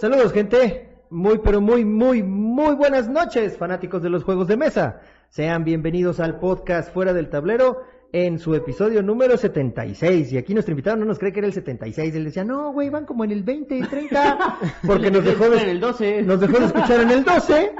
Saludos, gente. Muy, pero muy, muy, muy buenas noches, fanáticos de los juegos de mesa. Sean bienvenidos al podcast Fuera del Tablero en su episodio número 76. Y aquí nuestro invitado no nos cree que era el 76. Él decía, no, güey, van como en el 20, 30. Porque nos dejó, en de, el 12. nos dejó de escuchar en el 12.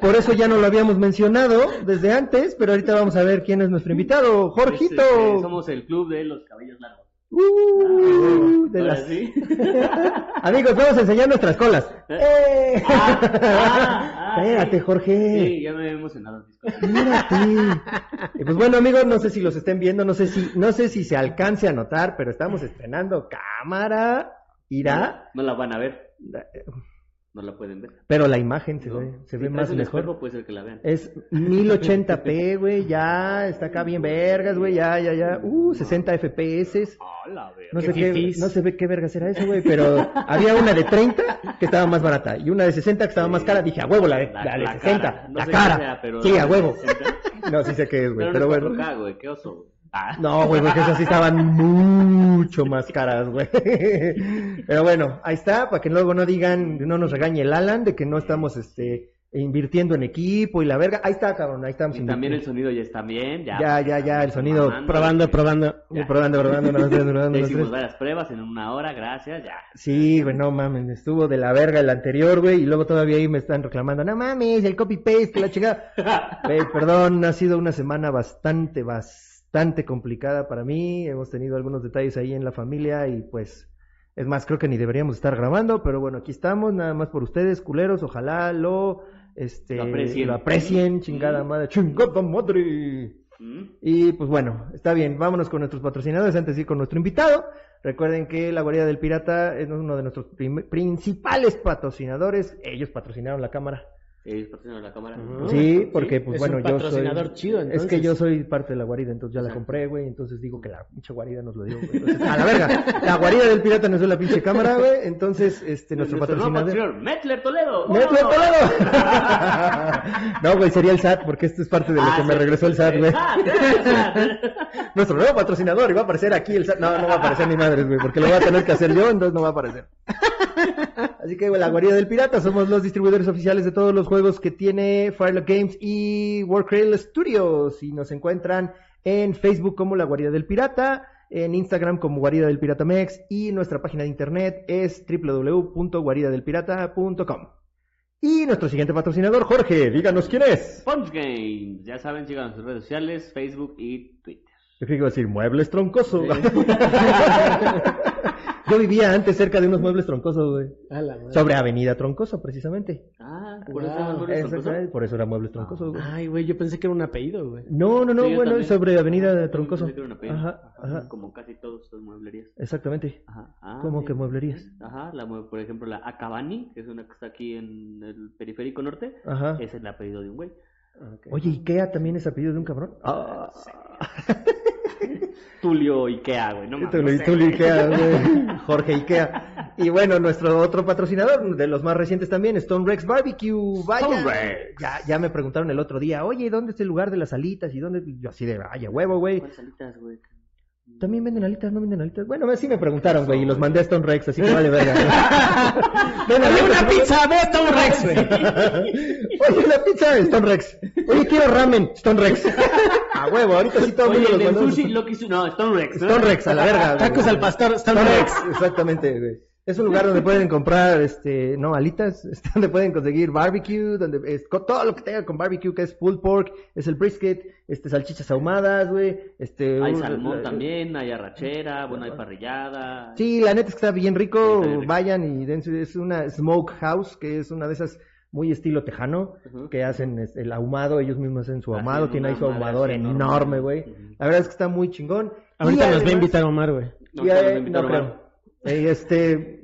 Por eso ya no lo habíamos mencionado desde antes. Pero ahorita vamos a ver quién es nuestro invitado. Jorgito. Este, somos el club de los cabellos largos. Uh, de Ahora las- sí. Amigos, vamos a enseñar nuestras colas. ¡Eh! Ah, ah, ah, Espérate, sí. Jorge. Sí, ya me he emocionado. Mírate. Pues bueno, amigos, no sé si los estén viendo, no sé si, no sé si se alcance a notar, pero estamos estrenando cámara. Irá. No la van a ver. No la pueden ver. Pero la imagen se No. ve, se Si ve más un mejor. espejo, puede ser que la vean. Es 1080p, güey, ya, está acá bien vergas, güey, ya, ya, ya. Uh, 60 FPS. Hola. No Qué sé qué, fifís. no sé ve qué vergas era eso, güey, pero había una de 30 que estaba más barata y una de 60 que estaba más cara. Dije, a huevo, la de, la de 60, cara. No la sé qué cara. sea, pero sí, la a huevo. 60. No, sí sé qué es, güey, Pero, pero no es bueno. 4K, güey. Qué oso. Ah. No, güey, porque esas sí estaban mucho más caras, güey. Pero bueno, ahí está, para que luego no digan, no nos regañe el Alan de que no estamos, este, invirtiendo en equipo y la verga. Ahí está, cabrón, ahí estamos. Y también el sonido ya está bien. Ya, Ya, ya, ya, el sonido. Probando, probando. Probando, probando, hicimos varias pruebas en una hora, gracias, ya. Sí, güey, no mames, estuvo de la verga el anterior, güey, y luego todavía ahí me están reclamando, no mames, el copy-paste, la chingada. Güey, perdón, ha sido una semana bastante, bastante complicada para mí. Hemos tenido algunos detalles ahí en la familia y pues, es más, creo que ni deberíamos estar grabando, pero bueno, aquí estamos, nada más por ustedes, culeros, ojalá lo, este, Lo aprecien. lo aprecien, chingada Mm. madre, chingada madre. ¿Mm? Y pues bueno, está bien, vámonos con nuestros patrocinadores antes de ir con nuestro invitado. Recuerden que la Guarida del Pirata es uno de nuestros principales patrocinadores. Ellos patrocinaron la cámara. ¿Ellos patrocinan la cámara? Sí, porque pues Es bueno, un yo soy... patrocinador chido, Es entonces. que yo soy parte de la guarida, entonces ya la compré, güey, entonces digo que la pinche guarida nos lo dio, güey. Entonces, a la verga, la guarida del pirata nos dio la pinche cámara, güey, entonces, este, nuestro nuevo patrocinador... Metler Toledo. ¡Metro ¡Vámonos! Toledo! no, güey, sería el SAT, porque esto es parte de lo Ah, que me regresó el SAT, güey. Nuestro nuevo patrocinador, y va a aparecer aquí el SAT. No, no va a aparecer ni madres, güey, porque lo voy a tener que hacer yo, entonces no va a aparecer. Así que, la guarida del pirata, somos los distribuidores oficiales de todos los juegos que tiene Firelock Games y Warcraft Studios. Y nos encuentran en Facebook como la guarida del pirata, en Instagram como guarida del pirata mex, y nuestra página de internet es www.guaridadelpirata.com. Y nuestro siguiente patrocinador, Jorge, díganos quién es. Punch Games. Ya saben, sigan sus redes sociales, Facebook y Twitter. Yo creo que iba a decir muebles troncosos. Yo vivía antes cerca de unos muebles troncosos, güey. A la madre. Sobre Avenida Troncoso, precisamente. Ah, por Wow. eso Muebles por era muebles troncosos, güey. Ay, güey, yo pensé que era un apellido, güey. No, no, no, Sí, bueno, sobre Avenida También Troncoso. pensé que era una pena. Ajá, ajá. Como casi todos son mueblerías. Exactamente. Ajá. Ah, ¿Cómo sí. que mueblerías? Ajá, la, por ejemplo, la Acabani, que es una que está aquí en el periférico norte, Ajá. es el apellido de un güey. Oye, ¿Ikea también es apellido de un cabrón? Ah, Tulio Ikea, güey, no. Tulio- no sé, Tulio güey. Ikea, güey. Jorge Ikea. Y bueno, nuestro otro patrocinador, de los más recientes también, Stone Rex Barbecue. Vaya. Stone Rex. Ya, ya me preguntaron el otro día, oye, ¿dónde está el lugar de las alitas? Y dónde, yo así de, vaya huevo, güey. ¿Cuáles alitas, güey? También venden alitas, no venden alitas. Bueno, sí me preguntaron, güey, y los mandé a Stone Rex, así que vale verga. Ven, Oye, una pizza, ve hasta un Rex, güey. Oye, la pizza, Stone Rex. Oye, quiero ramen, Stone Rex. A huevo, ahorita sí todo el mundo los mandó. sushi, lo que hizo, no, Stone Rex. ¿no? Stone Rex, a la verga. güey. Tacos al pastor, Stone Stone Rex. Rex, exactamente, güey. Es un lugar donde pueden comprar, este, no, alitas, este, donde pueden conseguir barbecue, donde es, todo lo que tenga con barbecue, que es pulled pork, es el brisket, este, salchichas ahumadas, güey, este... Hay un- salmón la- también, hay arrachera, bueno, hay parrillada. Sí, la neta es que está bien rico, Está bien rico. vayan y dense, es una smoke house, que es una de esas muy estilo tejano, que hacen este, el ahumado, ellos mismos hacen su ahumado, tiene ahí su ahumador enorme, güey. La verdad es que está muy chingón. Ahorita Y nos va a invitar Omar, güey. No, y, eh, no creo. Eh, este,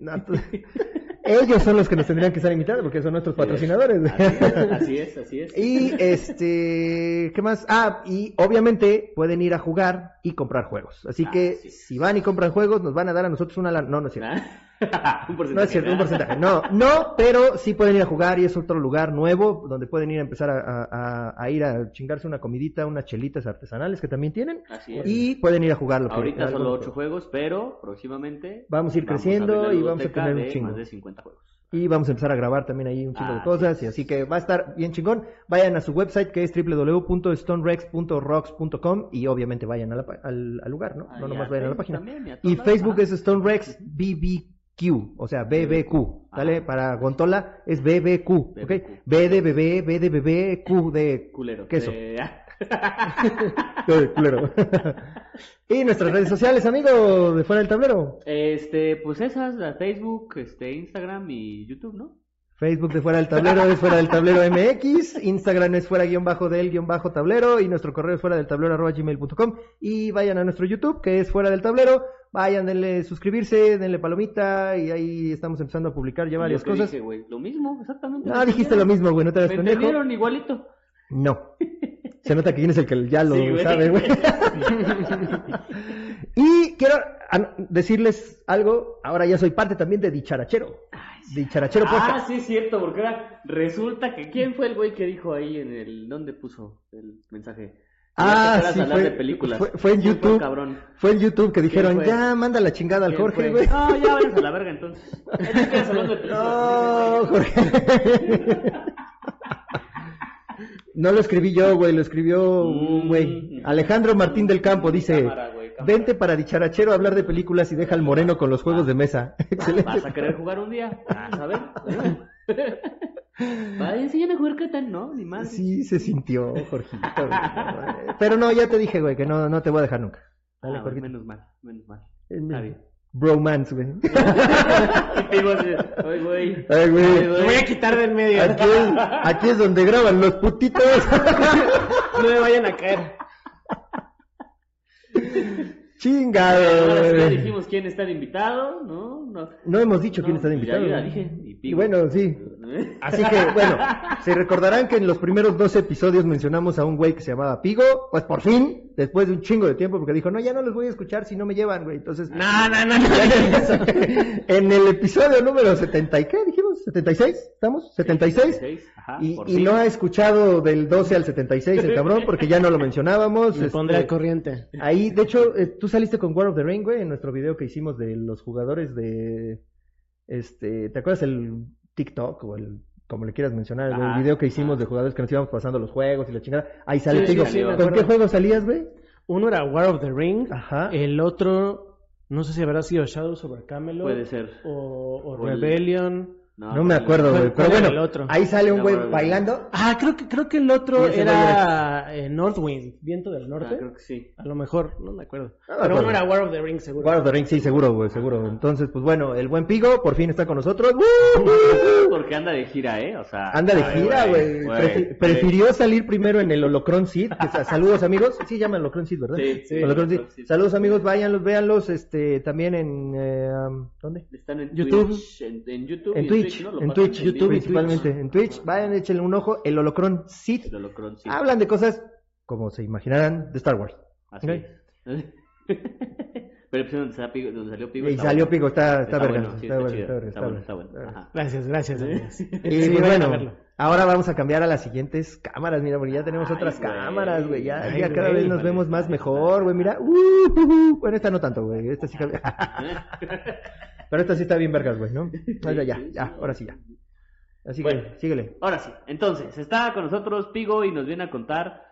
ellos son los que nos tendrían que estar invitados porque son nuestros patrocinadores. Así es, así es, así es. Y este, ¿qué más? Ah, y obviamente pueden ir a jugar y comprar juegos. Así Ah, que sí. si van y compran juegos, nos van a dar a nosotros una. No, no es cierto. ¿Ah? un porcentaje. No es cierto, un porcentaje. No, no, pero sí pueden ir a jugar y es otro lugar nuevo donde pueden ir a empezar a, a- a- a ir a chingarse una comidita, unas chelitas artesanales que también tienen Así es. y pueden ir a jugar. Lo que- Ahorita solo 8 juegos, pero próximamente Vamos a ir creciendo y vamos a tener un chingo. Más de 50 juegos. Y vamos a empezar a grabar también ahí un chingo de cosas. sí. Y así que va a estar bien chingón. Vayan a su website que es www.stonerex.rocks.com y obviamente vayan a la al, al lugar, ¿no? Ah, no nomás vayan a la página. también, y Facebook es Stone Rex BBQ, o sea, BBQ, ¿vale? Ajá. Para Gontola es BBQ, ¿ok? B de bebé, B de bebé, Q de Culero. queso. Qué culero. y nuestras redes sociales, amigo, de fuera del tablero. Este, pues esas, la Facebook, este, Instagram y YouTube, ¿no? Facebook de fuera del tablero es fuera del tablero MX, Instagram es fuera guion bajo del guion bajo tablero y nuestro correo es fuera del tablero arroba gmail.com y vayan a nuestro YouTube que es fuera del tablero, vayan, denle suscribirse, denle palomita y ahí estamos empezando a publicar ya varias Lo cosas. dije, lo mismo, exactamente. No, dijiste lo mismo, güey, no te hagas pendejo. igualito. No. Se nota que quién es el que ya lo Sí, güey. sabe, güey. y quiero an- decirles algo, ahora ya soy parte también de Dicharachero. Dicharachero Ah, sí es cierto, porque ahora resulta que ¿quién fue el güey que dijo ahí en el dónde puso el mensaje? Ah, sí, fue- de películas. fue- fue en ¿Quién YouTube. cabrón? Fue en YouTube que dijeron, fue? ya manda la chingada al ¿Quién Jorge, fue? güey. No, ya vayas a la verga entonces. Es que de. No, Jorge. No lo escribí yo, güey, lo escribió un güey. Mm. Alejandro Martín del Campo dice, güey, cámara. Vente para dicharachero a hablar de películas y deja al moreno con los juegos de mesa. Excelente. ¿Vas a querer jugar un día? Vas a ver. Vaya, enséñame a jugar Catán, ¿no? Ni más. Sí, se sintió, Jorgito. güey. Pero no, ya te dije, güey, que no, no te voy a dejar nunca. Dale, Ah, Jorgito. menos mal, menos mal. Está bien. Bromance, güey. Y digo así, Ay, güey. Ay, voy a quitar del medio. Aquí es, aquí es donde graban los putitos. No me vayan a caer. Chingado, ya dijimos quién está invitado, ¿no? No, No hemos dicho quién está pues ya- invitado. ya dije, y Y bueno, sí. Así que, bueno, se recordarán que en los primeros dos episodios mencionamos a un güey que se llamaba Pigo, pues por fin, después de un chingo de tiempo, porque dijo, no, ya no los voy a escuchar si no me llevan, güey. Entonces, No, no, no. no. en el episodio número 70, ¿y qué dijimos? ¿76? ¿Estamos? ¿76? 76, ajá, Y, y no ha escuchado del 12 al 76 el cabrón, porque ya no lo mencionábamos. Me este, pondré al corriente. Ahí, de hecho, eh, tú saliste con War of the Ring, güey, en nuestro video que hicimos de los jugadores de, este, ¿te acuerdas el TikTok o el, como le quieras mencionar, Ajá, el video que hicimos ajá. de jugadores que nos íbamos pasando los juegos y la chingada? Ahí sale, Sí, te digo, sí, sí, me ¿con acuerdo. qué juego salías, güey? Uno era War of the Ring. Ajá. El otro, no sé si habrá sido Shadows over Camelot. Puede ser. O, o O el- Rebellion. No me acuerdo, ¿Cuál- güey, pero bueno, el otro? ahí sale un güey bailando. Ah, creo que, creo que el otro era eh, Northwind, Viento del Norte. Ah, creo que sí. A lo mejor, no me acuerdo. No me Pero uno acuerdo. era War of the Ring, seguro. War of the Ring, sí, seguro, güey, seguro. Entonces, pues bueno, el buen Pigo por fin está con nosotros. Porque anda de gira, ¿eh? O sea. Anda de ay, gira, güey. güey. Prefi- Prefirió salir primero en el Holocron Seed. Saludos, amigos. Sí, llama Holocron Seed, ¿verdad? Sí, sí, Holocron Seed. Holocron Seed. Saludos, amigos. Váyanlos, véanlos. Este, también en. eh, ¿Dónde? Están en YouTube. Twitch, en, en YouTube. En Twitch. En Twitch, en YouTube vivo. principalmente. En Twitch. Vayan, échenle un ojo. El Holocron Seed. El Holocron, sí. Hablan de cosas, como se imaginarán, de Star Wars. Así es. Pero episodio donde salió Pigo, donde salió Pigo Y está salió bueno. Pigo, está, está, verga. bueno, sí, está está bueno, chido, está verga, está está bueno, está bueno. Ajá. Gracias, gracias. Y Sí, pues bueno, verlo. Ahora vamos a cambiar a las siguientes cámaras, mira, porque ya tenemos Ay, otras güey. cámaras, güey, ya, Ay, ya cada güey, vez nos vale, vemos más mejor, güey, mira, uh, uh, uh. bueno, esta no tanto, güey, esta sí, cambia. pero esta sí está bien vergas, güey, ¿no? Ya, ya, ya, ahora sí, ya. Así Bueno. que, síguele. Ahora sí, entonces, está con nosotros Pigo y nos viene a contar,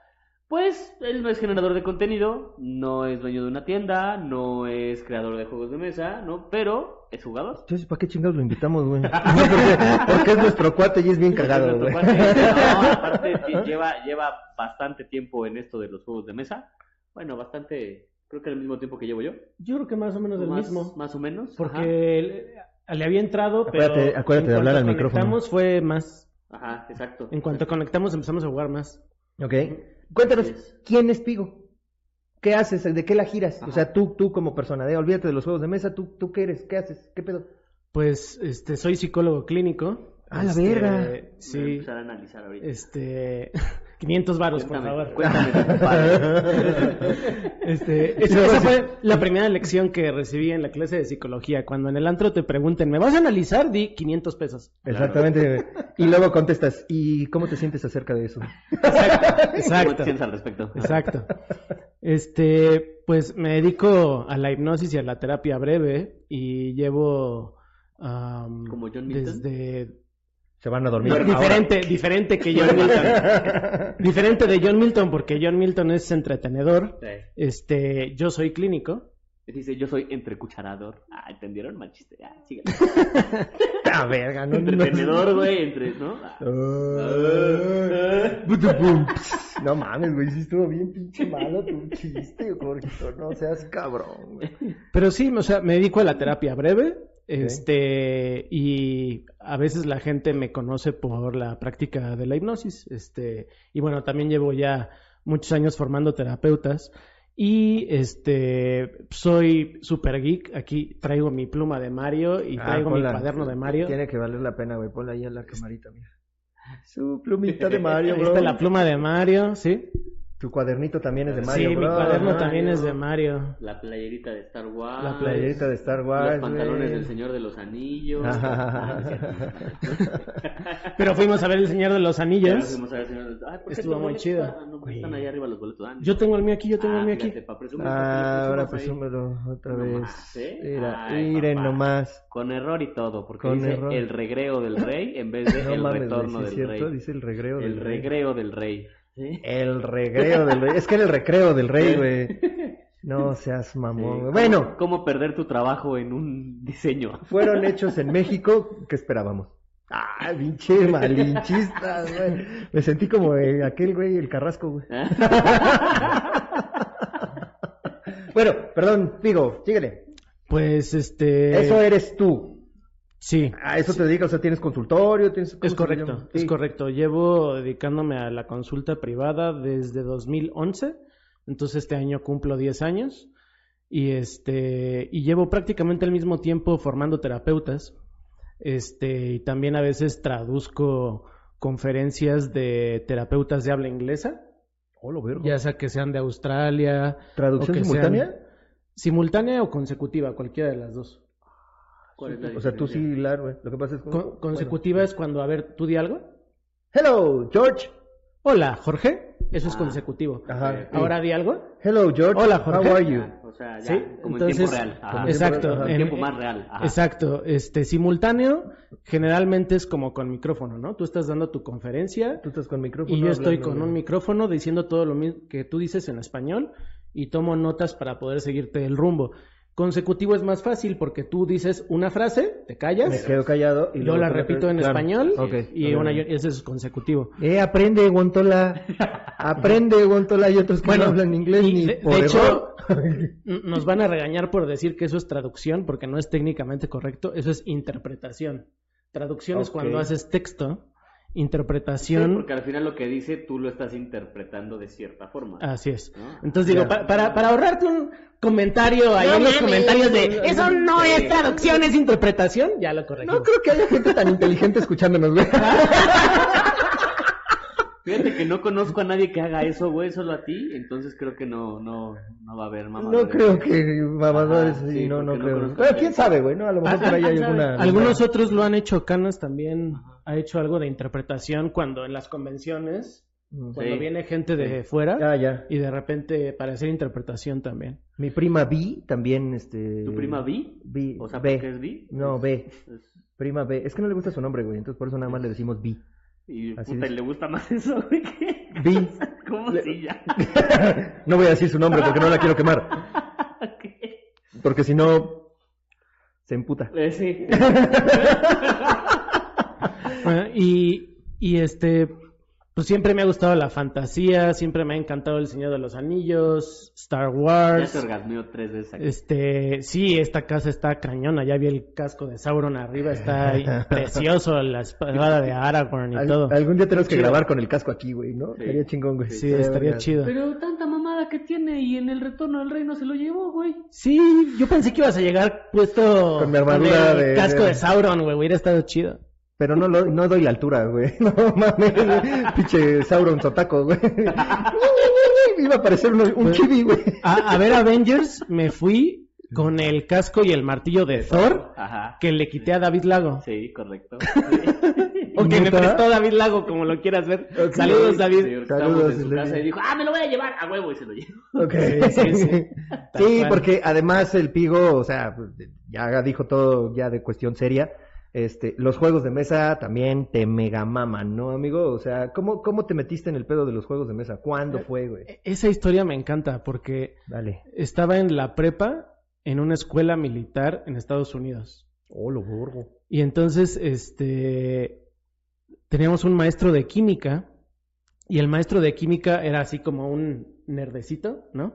pues, él no es generador de contenido, no es dueño de una tienda, no es creador de juegos de mesa, ¿no? Pero es jugador. Entonces, ¿para qué chingados lo invitamos, güey? No, porque, porque es nuestro cuate y es bien cagado, Nuestro güey. cuate, No, aparte lleva, lleva bastante tiempo en esto de los juegos de mesa. Bueno, bastante, creo que al mismo tiempo que llevo yo. Yo creo que más o menos el más, mismo. Más o menos. Porque él- le había entrado, pero. Acuérdate- de hablar al micrófono. conectamos fue más. Ajá, exacto. En cuanto conectamos empezamos a jugar más. Ok. Cuéntanos. ¿quién es Pigo? ¿Qué haces? ¿De qué la giras? O sea, tú, tú como persona, de, olvídate de los juegos de mesa, ¿tú, tú qué eres? ¿Qué haces? ¿Qué pedo? Pues este soy psicólogo clínico. ¡Ah, la Este, verga! Voy a Sí. empezar a analizar ahorita. Este 500 varos, por favor. cuéntame. Este, esa, esa fue la primera lección que recibí en la clase de psicología. Cuando en el antro te pregunten, ¿me vas a analizar? Di 500 pesos. Exactamente. Y luego contestas, ¿y cómo te sientes acerca de eso? Exacto. ¿Cómo te Exacto. sientes al respecto? Exacto. Este, pues me dedico a la hipnosis y a la terapia breve y llevo am, ¿Como John Milton? desde Se van a dormir. diferente, diferente que John Milton. diferente de John Milton porque John Milton es entretenedor. Sí. Este, yo soy clínico. Dice, yo soy entrecucharador. Ah, ¿entendieron? Mal chiste. Ah, síganle. Ah, verga, no. Entretenedor, güey, entre, ¿no? Ah. Ah. No mames, güey, sí estuvo bien pinche malo tu chiste, Jorgito. No seas cabrón, güey. Pero sí, o sea, me dedico a la terapia breve. Este, y a veces la gente me conoce por la práctica de la hipnosis. Este, y bueno, también llevo ya muchos años formando terapeutas. Y este, soy super geek. Aquí traigo mi pluma de Mario y Ah, traigo mi cuaderno de Mario. Tiene que valer la pena, güey. Ponla ahí a la camarita, mira. Su plumita de Mario, bro. está la pluma de Mario, ¿sí? Tu cuadernito también es de Mario, sí, mi cuaderno Ah, también es de Mario. La playerita de Star Wars. La Playerita de Star Wars, Los pantalones del Señor de los Anillos. Ah. Pero fuimos a ver El Señor de los Anillos. fuimos a ver, señor. Ay, ¿por qué Estuvo tu muy boleto chido. está- no, están ahí arriba los boletos. Ah, Yo tengo el mío aquí, yo tengo ah, el mío aquí. pa' presumir, Ah, ahora presúmelo otra vez. ¿eh? Mira, Ay, miren papá. nomás. Con error y todo, porque Con dice error. el regreo del rey en vez de No el mames, retorno sí del cierto, rey. dice el regreo El del rey. regreo del rey. ¿Sí? El regreo del rey. Es que era el recreo del rey, güey. No seas mamón. Bueno, ¿Cómo perder tu trabajo en un diseño? fueron hechos en México. ¿Qué esperábamos? Ah, pinche malinchista, güey. Me sentí como eh, aquel güey, el carrasco, güey. Bueno, perdón, digo, síguele. Pues este. Eso eres tú. Sí. A eso te dedicas, o sea, tienes consultorio, tienes... ¿cómo Es correcto, es correcto. Llevo dedicándome a la consulta privada desde 2011, entonces este año cumplo 10 años y este y llevo prácticamente el mismo tiempo formando terapeutas. Este, y también a veces traduzco conferencias de terapeutas de habla inglesa, Oh, lo vergo. ya sea que sean de Australia, ¿Traducción simultánea? simultánea o consecutiva, cualquiera de las dos. ¿Cuál es la O sea, tú sí, hilar, güey. Lo que pasa es que... Con- consecutiva es cuando, a ver, tú di algo. Hello, George. Hola, Jorge. Eso es Ah. consecutivo. Ajá. Sí. Ahora di algo. Hello, George. Hola, Jorge. How are you? Ah, O sea, ya, Sí, como entonces- en tiempo real. Ajá. Exacto. Ajá. En tiempo más real. Ajá. Exacto. Este simultáneo generalmente es como con micrófono, ¿no? Tú estás dando tu conferencia Tú estás con micrófono. y yo estoy hablando, con un micrófono diciendo todo lo mismo que tú dices en español y tomo notas para poder seguirte el rumbo. Consecutivo es más fácil porque tú dices una frase, te callas, Me quedo callado y yo luego la repito en Claro. español y una, ese es consecutivo. Eh, aprende, Guantola. Aprende, Guantola. Hay otros que Bueno, no hablan inglés y ni de- por de hecho, Nos van a regañar por decir que eso es traducción, porque no es técnicamente correcto, eso es interpretación. Traducción es cuando haces texto, Sí, interpretación, porque al final lo que dice tú lo estás interpretando de cierta forma. así es. ¿no? Entonces digo, pa- para, para ahorrarte un comentario ahí No en los comentarios de no, eso no, no sí. es traducción, es interpretación, ya lo corregimos. No creo que haya gente tan inteligente escuchándonos, güey. Fíjate que no conozco a nadie que haga eso, güey, solo a ti, entonces creo que no, no, no va a haber mamá. No creo que mamadores, Ajá, sí, sí, no, no no creo. Pero quién sabe, güey, ¿no? A lo mejor Ah, por ahí ah, hay ¿quién alguna... Algunos otros lo han hecho, Canas también ha hecho algo de interpretación cuando en las convenciones, Mm. cuando Sí. viene gente de fuera Ya, ya. y de repente para hacer interpretación también. Mi prima Vi también, este... ¿Tu prima Vi? Vi. O sea, B. ¿por qué es Vi? No, B. es- Prima B. Es que no le gusta su nombre, güey, entonces por eso nada más le decimos Vi. Y Así puta, es. ¿y le gusta más eso, güey? ¿Cómo Le- si ya? no voy a decir su nombre porque no la quiero quemar. Porque si no, se emputa. Eh, sí. Ah, y, y este, pues siempre me ha gustado la fantasía, siempre me ha encantado El Señor de los Anillos, Star Ya Wars. te orgasmeó tres veces aquí. Este, sí, esta casa está cañona, ya vi el casco de Sauron arriba, está ahí precioso, la espada de Aragorn y Al- todo. algún día tenemos que Chido. grabar con el casco aquí, güey, ¿no? Sí. Estaría chingón, güey. Sí, estaría chido. Pero tanta mamada que tiene y en el retorno del reino se lo llevó, güey. Sí, yo pensé que ibas a llegar puesto Con mi armadura el de- casco de- de Sauron, güey, hubiera estado chido. Pero no, lo- no doy la altura, güey. No mames, pinche Sauron Sotaco, güey. Iba a parecer un, un chibi, güey. A, a ver Avengers me fui con el casco y el martillo de Thor Ajá. que le quité a David Lago. Sí, correcto. O que me prestó David Lago, como lo quieras ver. Saludos, David. Saludos, en su casa y dijo, ah, me lo voy a llevar a huevo y se lo llevo. Ok. Sí, sí, sí. Tal Sí, cual. porque además el Pigo, o sea, ya dijo todo ya de cuestión seria. Este, los juegos de mesa también te mega maman, ¿no, amigo? O sea, ¿cómo, ¿cómo te metiste en el pedo de los juegos de mesa? ¿Cuándo fue, güey? E- Esa historia me encanta porque Dale. estaba en la prepa en una escuela militar en Estados Unidos. Oh, lo burgo. Y entonces, este, teníamos un maestro de química y el maestro de química era así como un nerdecito, ¿no?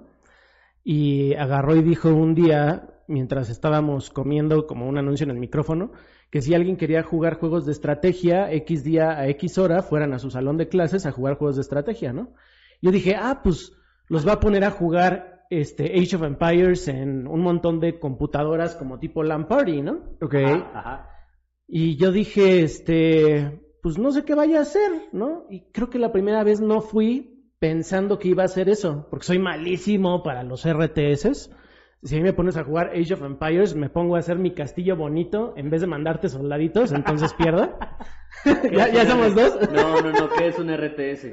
Y agarró y dijo un día, mientras estábamos comiendo como un anuncio en el micrófono, que si alguien quería jugar juegos de estrategia, X día a X hora, fueran a su salón de clases a jugar juegos de estrategia, ¿no? Yo dije, ah, pues los va a poner a jugar este Age of Empires en un montón de computadoras como tipo LAN Party, ¿no? Ok. Ajá, ajá. Y yo dije, este, pues no sé qué vaya a hacer, ¿no? Y creo que la primera vez no fui pensando que iba a hacer eso, porque soy malísimo para los RTS. Si a mí me pones a jugar Age of Empires, me pongo a hacer mi castillo bonito en vez de mandarte soldaditos, entonces pierdo. ¿Qué ¿Ya, es ya somos dos. No, no, no, ¿qué es un RTS?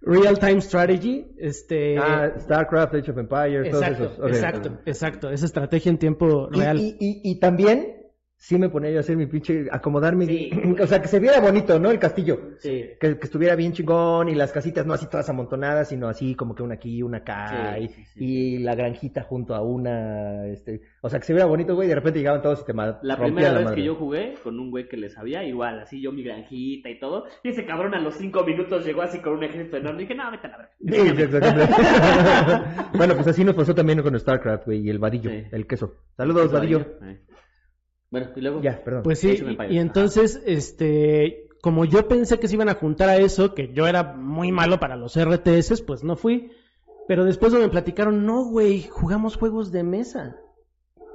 Real Time Strategy, este... Ah, StarCraft, Age of Empires, todos exacto, esos. Ok. exacto, exacto. Esa estrategia en tiempo Y, real. y, y, y también, sí me ponía yo a hacer mi pinche, acomodar mi, Sí. o sea, que se viera bonito, ¿no? El castillo. Sí. Que, que estuviera bien chingón y las casitas no así todas amontonadas, sino así como que una aquí, una acá Sí, y, y la granjita junto a una, este, o sea, que se viera bonito, güey, y de repente llegaban todos y te La primera la vez madre. que yo jugué con un güey que le sabía, igual, así yo mi granjita y todo, y ese cabrón a los cinco minutos llegó así con un ejército enorme, y dije, no, vete a la verga. Sí, sí, exactamente. bueno, pues así nos pasó también con StarCraft, güey, y el vadillo, el queso. Saludos, vadillo. Ahí. Bueno, y luego. Ya, perdón. Pues sí, y, entonces, este, como yo pensé que se iban a juntar a eso, que yo era muy malo para los RTS, pues no fui. Pero después me platicaron, no, güey, jugamos juegos de mesa.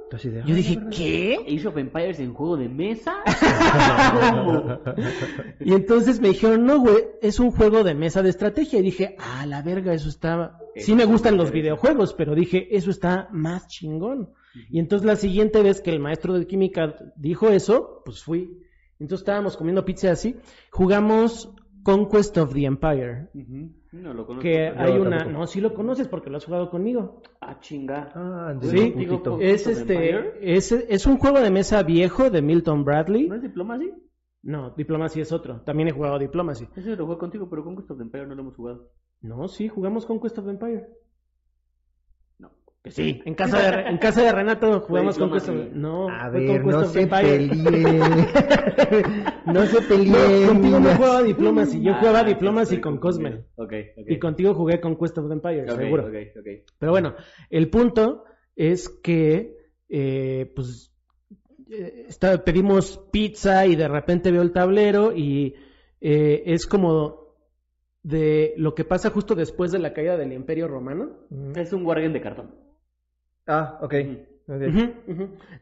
Entonces, de, Yo "Ah, dije, ¿verdad?". ¿qué? Age of Empires en juego de mesa. Y entonces me dijeron, no, güey, es un juego de mesa de estrategia. Y dije, ah, la verga, eso está... Sí me gustan los videojuegos, pero dije, eso está más chingón. Y entonces la siguiente vez que el maestro de química dijo eso, pues fui. Entonces estábamos comiendo pizza así. Jugamos Conquest of the Empire. No lo conozco. Que hay Yo una... tampoco. No, sí lo conoces porque lo has jugado conmigo. Ah, chinga. Ah, Sí, digo, Es este... Es, es un juego de mesa viejo de Milton Bradley. ¿No es Diplomacy? No, Diplomacy es otro. También he jugado Diplomacy. Ese lo jugué contigo, pero con Gusto of the Empire no lo hemos jugado. No, sí, jugamos Conquest of the Empire. Que sí, en casa de, en casa de Renato jugamos of Diplomacy. No, A ver, no se peleen. no se peleen. Contigo no jugaba Diplomacy, yo Ah, jugaba estoy Diplomacy con. Cosme. Y contigo jugué Conquest of the Empire, seguro. Pero bueno, el punto es que, eh, pues, eh, pedimos pizza y de repente veo el tablero y eh, es como de lo que pasa justo después de la caída del Imperio Romano. Es un wargame de cartón. Ah, ok.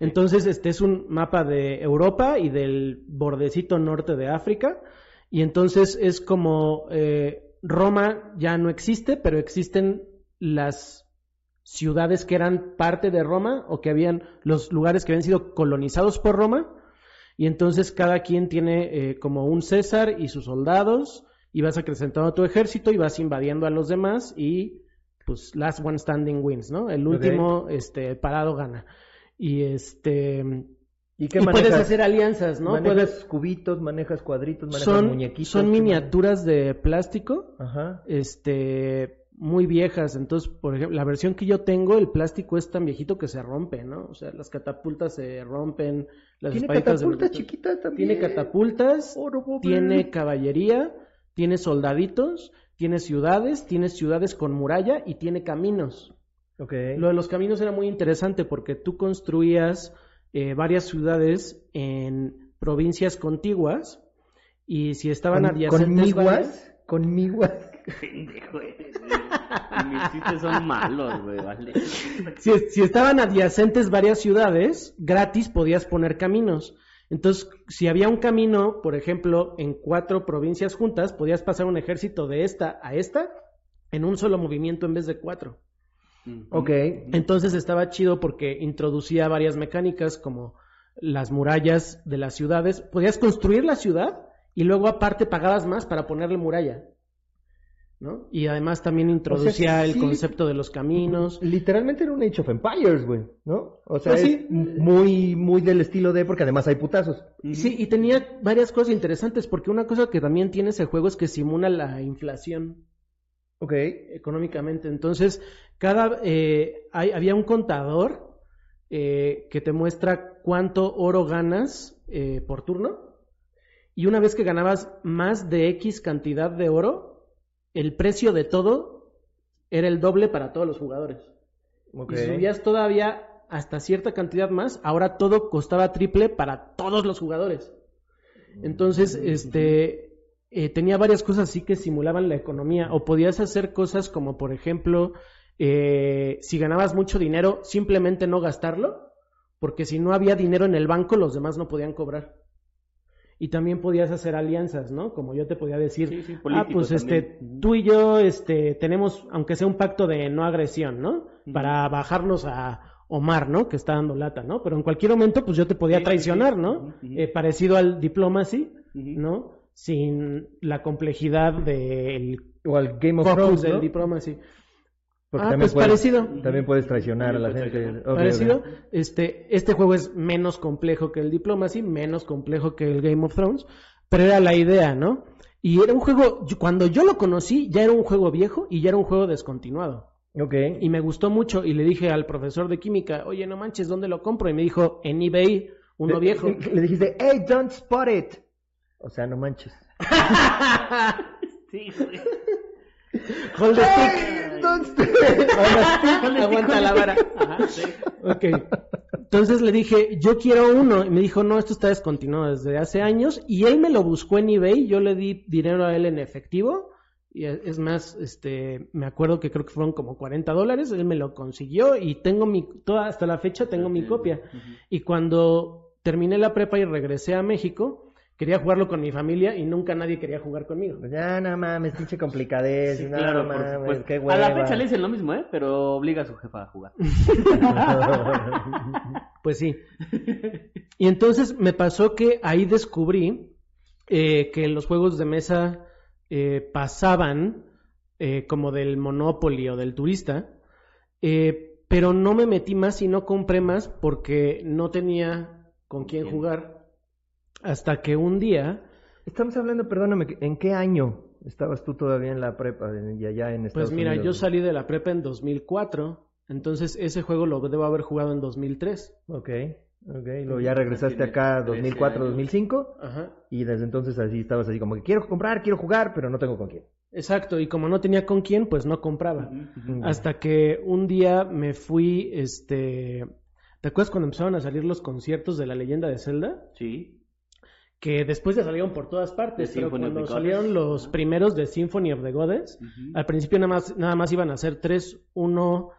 Entonces, este es un mapa de Europa y del bordecito norte de África. Y entonces es como eh, Roma ya no existe, pero existen las ciudades que eran parte de Roma o que habían los lugares que habían sido colonizados por Roma. Y entonces cada quien tiene eh, como un César y sus soldados y vas acrecentando tu ejército y vas invadiendo a los demás y pues last one standing wins, ¿no? El último este parado gana. Y este ¿Y qué y manejas? puedes hacer alianzas, ¿no? Manejas Puedes cubitos, manejas cuadritos, manejas son muñequitos. son ¿qué miniaturas de plástico? Ajá. este muy viejas. Entonces, por ejemplo, la versión que yo tengo, el plástico es tan viejito que se rompe, ¿no? O sea, las catapultas se rompen, las Tiene catapultas chiquitas también. Tiene catapultas, tiene caballería, tiene soldaditos, tiene ciudades, tiene ciudades con muralla y tiene caminos. Lo de los caminos era muy interesante porque tú construías eh, varias ciudades en provincias contiguas y si estaban Con- adyacentes ¿Con varias- miguas? ¿Con miguas? Pendejo eres, güey. Mis chistes son malos, güey, vale. si, si estaban adyacentes varias ciudades, gratis podías poner caminos. Entonces, si había un camino, por ejemplo, en cuatro provincias juntas, podías pasar un ejército de esta a esta en un solo movimiento en vez de cuatro. Ok. Entonces estaba chido porque introducía varias mecánicas como las murallas de las ciudades. Podías construir la ciudad y luego aparte pagabas más para ponerle muralla. ¿No? Y además también introducía el sí. concepto de los caminos. Literalmente era un Age of Empires, güey, ¿no? O sea, es sí. muy, muy del estilo de, porque además hay putazos. Sí, y tenía varias cosas interesantes, porque una cosa que también tiene ese juego es que simula la inflación Ok. económicamente. Entonces, cada eh, hay- había un contador eh, que te muestra cuánto oro ganas eh, por turno. Y una vez que ganabas más de X cantidad de oro, el precio de todo era el doble para todos los jugadores. ok. Y si subías todavía hasta cierta cantidad más, ahora todo costaba triple para todos los jugadores. Entonces, este, eh, tenía varias cosas así que simulaban la economía. O podías hacer cosas como, por ejemplo, eh, si ganabas mucho dinero, simplemente no gastarlo, porque si no había dinero en el banco, los demás no podían cobrar. Y también podías hacer alianzas, ¿no? Como yo te podía decir, Sí, sí, ah, pues este, tú y yo, este, tenemos, aunque sea un pacto de no agresión, ¿no? Para bajarnos a Omar, ¿no? Que está dando lata, ¿no? Pero en cualquier momento, pues yo te podía Sí, traicionar, sí. ¿no? Eh, parecido al diplomacy. ¿no? Sin la complejidad del O al Game of Thrones, del diplomacy. Porque Ah, también pues puedes- parecido. También puedes traicionar a la gente. Parecido. Este, este juego es menos complejo que el Diplomacy, menos complejo que el Game of Thrones, pero era la idea, ¿no? Y era un juego, cuando yo lo conocí, ya era un juego viejo y ya era un juego descontinuado. Ok. Y me gustó mucho y le dije al profesor de química, oye, no manches, ¿dónde lo compro? Y me dijo, en eBay, uno Le- viejo. Le, le dijiste, hey, don't spot it. O sea, no manches. Sí, güey. Hold the stick. St- Aguanta la vara. Ajá, sí. Ok. Entonces le dije, yo quiero uno. Y me dijo, no, esto está descontinuado desde hace años. Y él me lo buscó en eBay. Yo le di dinero a él en efectivo. Y es más, este, me acuerdo que creo que fueron como 40 dólares. Él me lo consiguió y tengo mi, toda, hasta la fecha tengo mi copia. Y cuando terminé la prepa y regresé a México, quería jugarlo con mi familia y nunca nadie quería jugar conmigo. Pues ya, no mames, pinche complicadez. Sí, no claro, por mames, qué A hueva. la fecha le dicen lo mismo, ¿eh? Pero obliga a su jefa a jugar. Pues sí. Y entonces me pasó que ahí descubrí eh, que los juegos de mesa eh, pasaban eh, como del Monopoly o del turista, eh, pero no me metí más y no compré más porque no tenía con quién jugar. Hasta que un día, Estamos hablando, perdóname, ¿en qué año estabas tú todavía en la prepa y allá en Estados pues mira, Unidos? yo salí de la prepa en 2004, entonces ese juego lo debo haber jugado en 2003. Ok, ok. Luego ya regresaste acá 13 2004, años. 2005 Ajá. y desde entonces así estabas así como que quiero comprar, quiero jugar, pero no tengo con quién. Exacto, y como no tenía con quién, pues no compraba. Hasta que un día me fui, este... ¿Te acuerdas cuando empezaron a salir los conciertos de la leyenda de Zelda? Sí. Que después ya salieron por todas partes, pero cuando salieron los primeros de Symphony of the Goddess, al principio nada más, nada más iban a ser tres, uno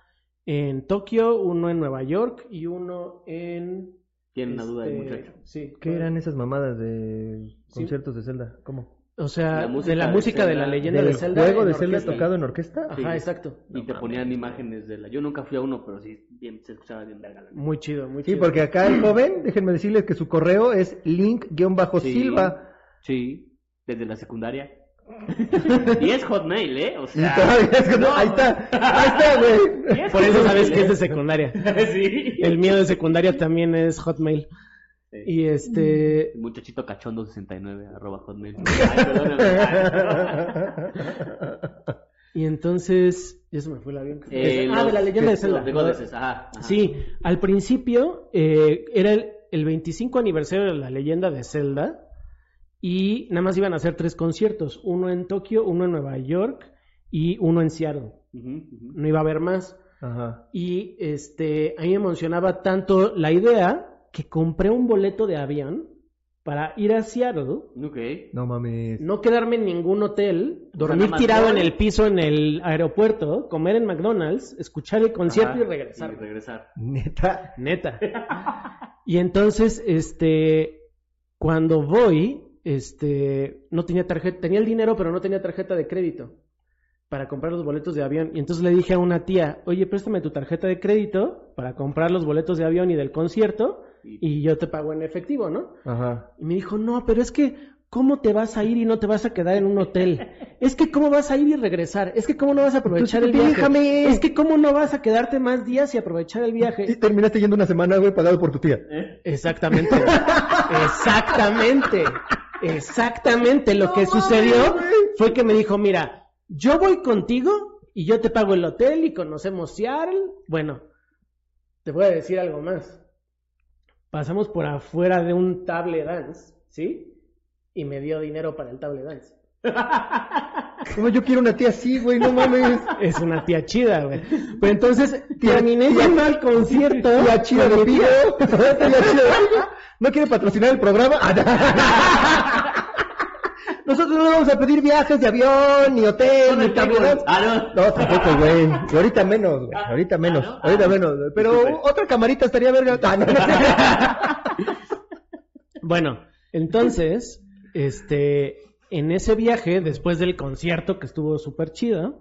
en Tokio, uno en Nueva York y uno en... Tiene una duda este, muchacho. Sí. ¿Qué eran esas mamadas de Sí. conciertos de Zelda? ¿Cómo? O sea, La música de la de música de la Zelda. leyenda ¿Del de Zelda. juego de Zelda tocado en orquesta? Ajá, Sí. exacto. Y te ponían imágenes de la. Yo nunca fui a uno, pero sí bien, se escuchaba bien verga. Muy chido, muy Sí, chido. porque acá el joven, déjenme decirles que su correo es link-silva. Sí, desde la secundaria. y es Hotmail, ¿eh? O sea. todavía es no- ahí está, ahí está, güey. Es Por eso sabes que es de secundaria. sí. El mío de secundaria también es Hotmail. Sí. Y este. Muchachito cachondo 69 arroba hotmail. Y entonces. Ya se me fue el avión. Eh, ah, de la leyenda de Zelda. los de Goddesses, ajá, ajá. Sí, al principio eh, era el, el 25 aniversario de la leyenda de Zelda. Y nada más iban a hacer tres conciertos: uno en Tokio, uno en Nueva York y uno en Seattle. No iba a haber más. Ajá. Y este, a mí me emocionaba tanto la idea que compré un boleto de avión para ir a Seattle, Ok. No mames. no quedarme en ningún hotel, dormir tirado en el piso en el aeropuerto, comer en McDonald's, escuchar el concierto Ajá, y regresar. Y regresar. Neta. Neta. Y entonces, este, cuando voy, este, no tenía tarjeta, tenía el dinero, pero no tenía tarjeta de crédito para comprar los boletos de avión. Y entonces le dije a una tía, oye, préstame tu tarjeta de crédito para comprar los boletos de avión y del concierto Y- y yo te pago en efectivo, ¿no? Ajá. Y me dijo, no, pero es que ¿cómo te vas a ir y no te vas a quedar en un hotel? Es que cómo vas a ir y regresar, es que cómo no vas a aprovechar el viaje, déjame. es que cómo no vas a quedarte más días y aprovechar el Y viaje. terminaste yendo una semana, güey, pagado por tu tía. ¿Eh? Exactamente, exactamente, exactamente. Lo que sucedió fue que me dijo, mira, yo voy contigo y yo te pago el hotel y conocemos Seattle. Bueno, te voy a decir algo más. Pasamos por afuera de un table dance, ¿sí? Y me dio dinero para el table dance. Como yo quiero una tía así, güey, no mames. Es una tía chida, güey. Pero entonces terminé yendo al concierto. Tía chida de Pigo. tía. Tía chida de. ¿No quiere patrocinar el programa? Nosotros no vamos a pedir viajes de avión, ni hotel, ni tablero. Ah, no. No, tampoco, güey. Y ahorita menos, güey. Ahorita menos. ¿no? Ahorita Ah, menos. Pero otra camarita estaría verga. Ah, no, no. Bueno, entonces, este, en ese viaje, después del concierto que estuvo súper chido,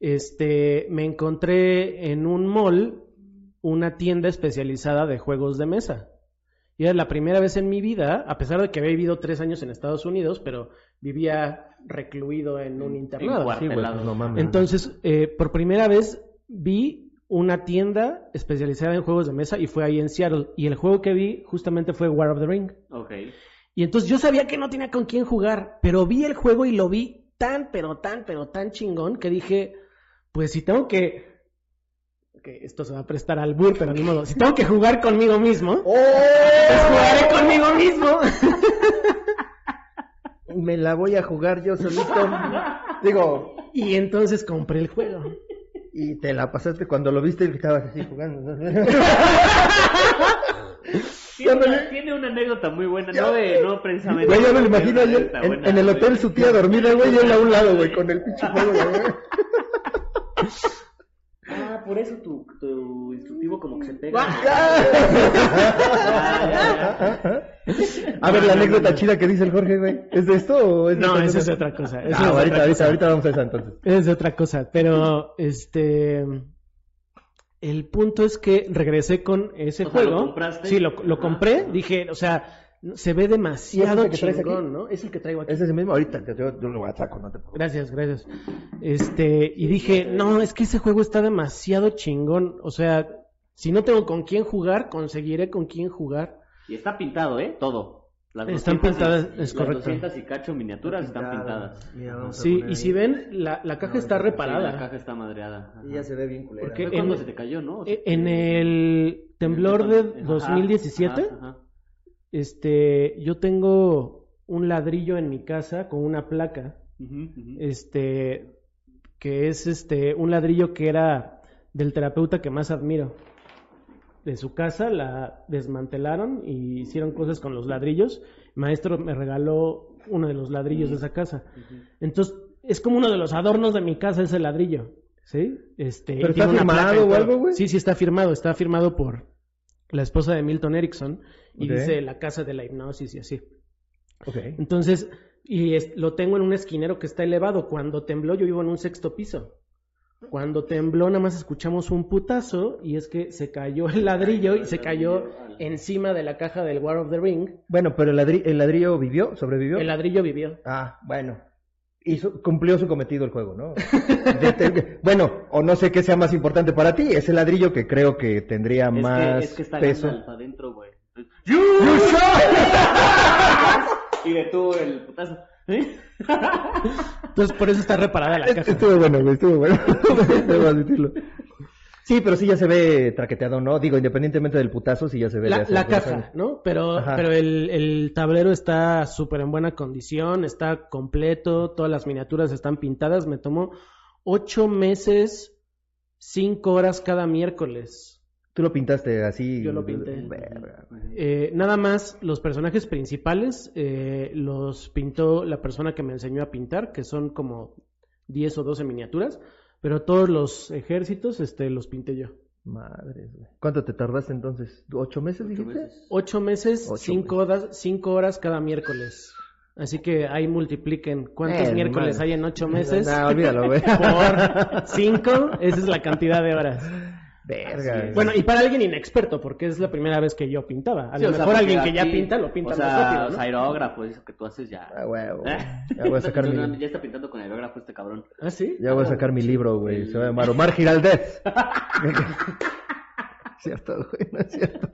este, me encontré en un mall una tienda especializada de juegos de mesa. Y era la primera vez en mi vida, a pesar de que había vivido tres años en Estados Unidos, pero vivía recluido en un internado. Sí, güey, pues no mames. Entonces, eh, por primera vez vi una tienda especializada en juegos de mesa y fue ahí en Seattle. Y el juego que vi justamente fue War of the Ring. Ok. Y entonces yo sabía que no tenía con quién jugar, pero vi el juego y lo vi tan, pero tan, pero tan chingón que dije, pues si tengo que... que esto se va a prestar al bur, pero ni modo. Si tengo que jugar conmigo mismo, ¡Oh! pues jugaré conmigo mismo. Me la voy a jugar yo solito. Digo, y entonces compré el juego. y te la pasaste cuando lo viste y estabas así jugando. Tiene una, tiene una anécdota muy buena, no, de, no precisamente. Güey, ya me lo imagino en, buena, el güey. hotel su tía dormida, güey, y él a un lado, güey, con el pinche juego, güey. Ah, por eso tu, tu instructivo como que se pega. A ver, la anécdota chida que dice el Jorge, güey. ¿Es de esto o es de No, esa es otra cosa. Ah, esa es ahorita, otra ahorita, cosa. ahorita vamos a esa entonces. Es de otra cosa, pero este el punto es que regresé con ese O sea, ¿lo juego. compraste? Sí, lo, compré, dije, o sea, se ve demasiado chingón, ¿no? Es el que traigo aquí. ¿Es ese mismo? Ahorita, yo, yo, yo lo voy a saco, no te preocupes. Gracias, gracias. Este, y dije, no, es que ese juego está demasiado chingón, o sea, si no tengo con quién jugar, conseguiré con quién jugar. Y está pintado, ¿eh? Todo. Las Están 200 y- pintadas, es las correcto. 200 y cacho miniaturas están pintadas. Mira, vamos a Sí, y ahí. si ven, la, la caja No, está Sí, reparada. la caja está madreada. Ajá. Y ya se ve bien culera. Porque cuando en- se te cayó, ¿no? En el temblor de Ajá, 2017, ajá, ajá. Este, yo tengo un ladrillo en mi casa con una placa, este, que es este, un ladrillo que era del terapeuta que más admiro. De su casa la desmantelaron y hicieron cosas con los ladrillos. Maestro me regaló uno de los ladrillos de esa casa. Entonces, es como uno de los adornos de mi casa ese ladrillo. ¿Sí? Este, ¿Pero está firmado o algo, güey? Sí, sí está firmado. Está firmado por la esposa de Milton Erickson y dice la casa de la hipnosis y así. Entonces, y es- lo tengo en un esquinero que está elevado. Cuando tembló, yo vivo en un sexto piso. Cuando tembló, nada más escuchamos un putazo y es que se cayó el ladrillo y se cayó encima de la caja del War of the Ring. Bueno, pero el, ladri- el ladrillo vivió, sobrevivió. El ladrillo vivió. Ah, bueno. Hizo, cumplió su cometido el juego, ¿no? Te- bueno, o no sé qué sea más importante para ti, ese ladrillo que creo que tendría Es más que, es que está peso. Adentro, güey. ¡You Y detuvo el putazo. ¿Eh? Entonces, por eso está reparada la caja. Estuvo bueno, güey, estuvo bueno. Debo admitirlo. Sí, pero sí ya se ve traqueteado, ¿no? Digo, independientemente del putazo, sí ya se ve. La, la caja, ¿no? Pero, Ajá. pero el, el tablero está súper en buena condición, está completo, todas las miniaturas están pintadas. Me tomó ocho meses, cinco horas cada miércoles. Tú lo pintaste así. Yo lo pinté. Eh, nada más los personajes principales eh, los pintó la persona que me enseñó a pintar, que son como 10 o 12 miniaturas, pero todos los ejércitos este, los pinté yo. Madre, güey. ¿Cuánto te tardaste entonces? ¿Ocho meses dijiste? meses. Ocho meses, Ocho cinco, horas, cinco horas cada miércoles. Así que ahí multipliquen cuántos Eh, miércoles madre. hay en ocho meses No, olvídalo, güey. por cinco, esa es la cantidad de horas. Verga. Bueno, y para alguien inexperto, porque es la primera vez que yo pintaba. A Sí, lo o sea, mejor alguien que ya aquí- pinta lo pinta o sea, más rápido, ¿no? aerógrafo, eso que tú haces ya. Ah, huevo. ¿Eh? Ya voy a sacar no, mi, Ya está pintando con aerógrafo este cabrón. ¿Ah, sí? ya voy a sacar mi libro, güey. Se va a llamar Omar Giraldez. cierto, güey, no es cierto.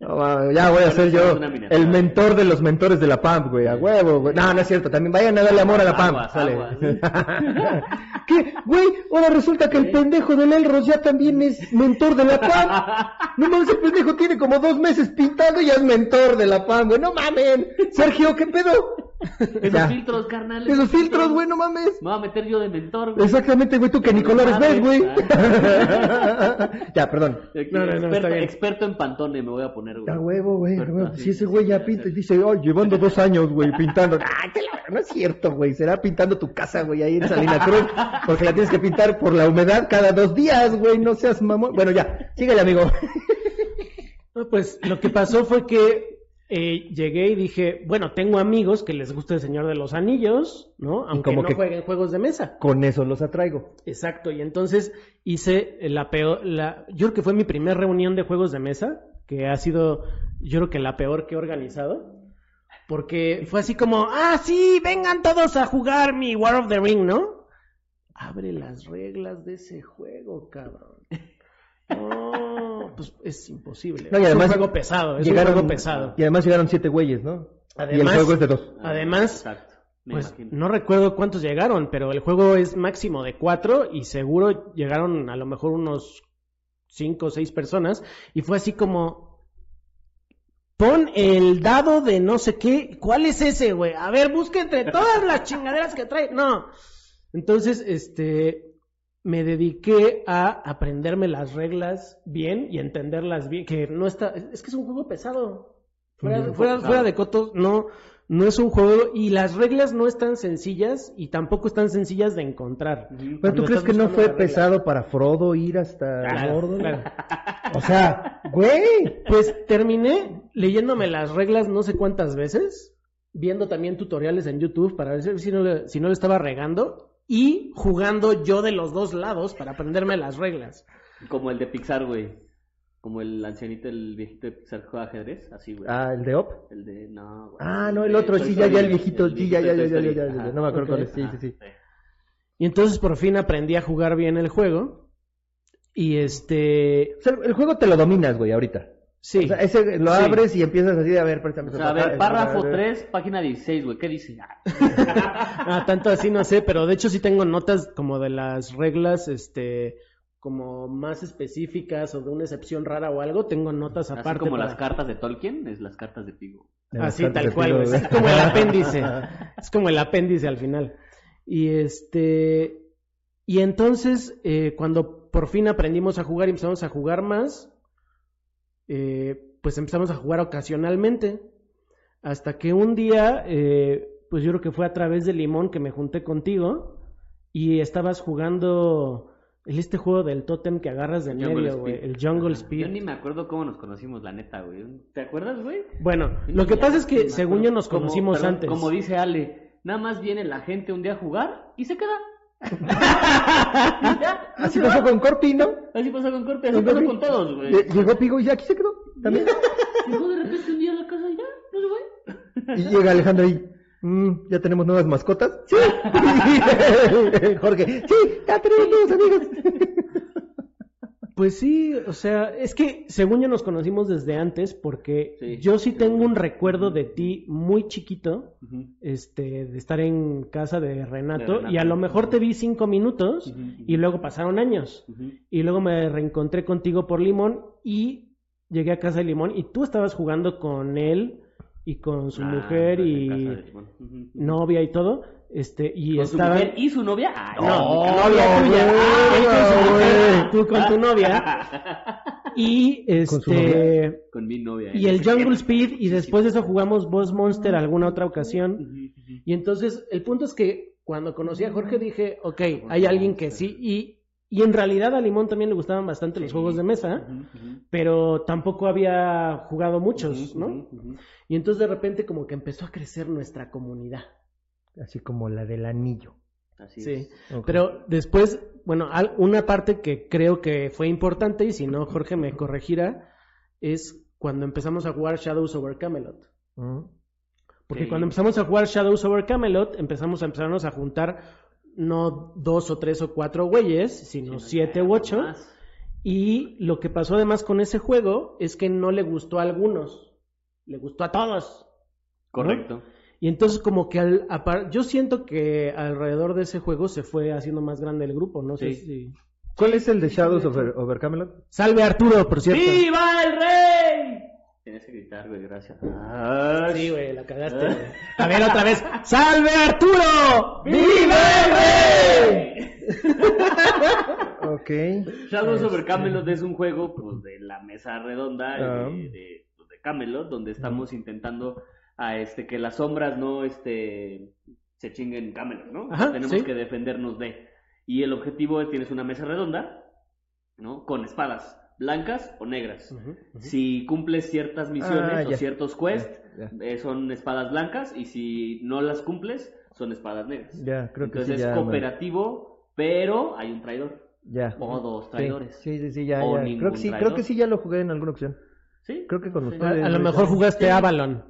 No, ya voy a ser yo el mentor de los mentores de la PAMP, güey, a huevo, güey. No, no es cierto, también vayan a darle amor a la PAMP, Aguas, sale. aguas. ¿Qué? Güey, ahora resulta que el pendejo del Elros ya también es mentor de la PAMP. No mames, el pendejo tiene como dos meses pintando y ya es mentor de la PAMP, güey. No mamen. Sergio, ¿qué pedo? Esos Ya. filtros, carnal. Esos filtros, güey, no mames. Me voy a meter yo de mentor, güey. Exactamente, güey, tú que ni colores ves, güey. ya, perdón. No, no, no, experto, está bien. experto en pantone me voy a poner, güey. A huevo, güey. sí, Si ese güey ya pinta y dice, oh, llevando dos años, güey, pintando. Ay, que la- no es cierto, güey. Será pintando tu casa, güey, ahí en Salina Cruz. Porque la tienes que pintar por la humedad cada dos días, güey. No seas mamón. Bueno, ya, síguele, amigo. Pues lo que pasó fue que eh, llegué y dije, bueno, tengo amigos que les gusta el Señor de los Anillos, ¿no? Aunque como no que- jueguen juegos de mesa. Con eso los atraigo. Exacto, y entonces hice la peor, la, yo creo que fue mi primera reunión de juegos de mesa, que ha sido, yo creo que la peor que he organizado, porque fue así como, ah, sí, vengan todos a jugar mi War of the Ring, ¿no? Abre las reglas de ese juego, cabrón. No, pues es imposible. No, y además es un juego pesado, es llegaron, un juego pesado. Y además llegaron siete güeyes, ¿no? y el Además- juego es de dos. Además, Exacto. Pues imagino. no recuerdo cuántos llegaron, pero el juego es máximo de cuatro y seguro llegaron a lo mejor unos cinco o seis personas y fue así como pon el dado de no sé qué, ¿cuál es ese, güey? A ver, busca entre todas las chingaderas que trae. No. Entonces, este me dediqué a aprenderme las reglas bien y entenderlas bien, que no está es que es un juego pesado. Fuera, Ujú. fuera, fuera de cotos, no, no es un juego y las reglas no están sencillas y tampoco están sencillas de encontrar. Pero Cuando tú crees que no fue pesado para Frodo ir hasta Claro, Mordor? claro. O sea, güey. Pues terminé leyéndome las reglas no sé cuántas veces, viendo también tutoriales en YouTube para ver si no le, si no le estaba regando y jugando yo de los dos lados para aprenderme las reglas. Como el de Pixar, güey. Como el ancianito, el viejito de Pixar que juega ajedrez. Así, güey. Ah, el de Op. El de. No, güey. Ah, no, el otro, sí, ya, ya, el viejito, sí, ya, ya, ya, ya, ya, ya, no me acuerdo cuál es, sí, Ajá, sí, sí. Y entonces por fin aprendí a jugar bien el juego. Y este, O sea, el juego te lo dominas, güey, ahorita. Sí. O sea, ese lo Sí. abres y empiezas así de, a ver, préstame. O sea, a ver, párrafo eh, 3, página 16, güey. ¿Qué dice? Ah, Ah, tanto así no sé, pero de hecho sí tengo notas como de las reglas, este, como más específicas o de una excepción rara o algo, tengo notas Así aparte. como para- las cartas de Tolkien, es las cartas de Pigo. Así tal cual, Pigo. Es como el apéndice. Es como el apéndice al final. Y este. Y entonces, eh, cuando por fin aprendimos a jugar y empezamos a jugar más, eh, pues empezamos a jugar ocasionalmente. Hasta que un día, eh, pues yo creo que fue a través de Limón que me junté contigo y estabas jugando el este juego del tótem que agarras de medio, güey, el Jungle. Speed. Yo ni me acuerdo cómo nos conocimos, la neta, güey. ¿Te acuerdas, güey? Bueno, lo que pasa es que según yo nos Como- conocimos perdón, antes. Como dice Ale, nada más viene la gente un día a jugar y se queda. Ya, Así pasó con Corpi, ¿no? Así pasó con Corte, así pasó Corpi. con todos, güey. Lle- Llegó Pigo y ya aquí se quedó. También. Llegó de repente un día a la casa y ya, no se fue. Y llega Alejandro ahí. "Mm, ¿Ya tenemos nuevas mascotas? Sí. Jorge. Sí, ya tenemos nuevos amigos. Pues sí, o sea, es que según yo nos conocimos desde antes porque Sí, yo sí tengo un recuerdo de ti muy chiquito, este, de estar en casa de Renato, De Renato. y a lo mejor te vi cinco minutos y luego pasaron años. Y luego me reencontré contigo por Limón y llegué a casa de Limón y tú estabas jugando con él y con su Ah, mujer en y novia y todo, este, y ¿Con su estaban... mujer y su novia? Ay, No, No, novia no, tuya. tú con tu novia. Y Con su este Con mi novia. y el Jungle Speed y después de eso jugamos Boss Monster alguna otra ocasión. Y entonces el punto es que cuando conocí a Jorge dije, ok, hay alguien que sí y y en realidad a Limón también le gustaban bastante los juegos de mesa, pero tampoco había jugado muchos, ¿no? Y entonces de repente como que empezó a crecer nuestra comunidad. Así como la del anillo. Así Sí, es. Pero después, bueno, una parte que creo que fue importante, y si no, Jorge me corregirá, es cuando empezamos a jugar Shadows over Camelot. Ujú. Porque Sí. cuando empezamos a jugar Shadows over Camelot, empezamos a empezarnos a juntar no dos o tres o cuatro güeyes, sino Sí, siete u ocho. más. Y lo que pasó además con ese juego es que no le gustó a algunos, le gustó a todos. Correcto. Y entonces como que al, apar- yo siento que alrededor de ese juego se fue haciendo más grande el grupo, no sé Sí. si... ¿Cuál es el de Shadows over, over Camelot? Salve Arturo, por cierto. ¡Viva el rey! Tienes que gritar, güey, gracias. Ah, Sí, güey, la cagaste. güey. A ver, otra vez. ¡Salve Arturo! ¡Viva el rey! Ok. Shadows over Este, Camelot es un juego pues, de la mesa redonda Ah. de, de- pues, de Camelot, donde estamos intentando a este que las sombras no este se chinguen Camelot, ¿no? Ajá, Tenemos sí. que defendernos de. Y el objetivo es tienes una mesa redonda, ¿no? Con espadas blancas o negras. Ujú, ujú. Si cumples ciertas misiones Ah, o ya. ciertos quests, Ya, eh, son espadas blancas y si no las cumples, son espadas negras. Ya, creo que Entonces sí, es ya. cooperativo, pero hay un traidor. Ya. O dos traidores. Sí, sí, sí, ya, Creo que sí, creo traidor. que sí ya lo jugué en alguna ocasión. ¿Sí? Creo que con Sí. ustedes. A, a lo mejor jugaste Avalon.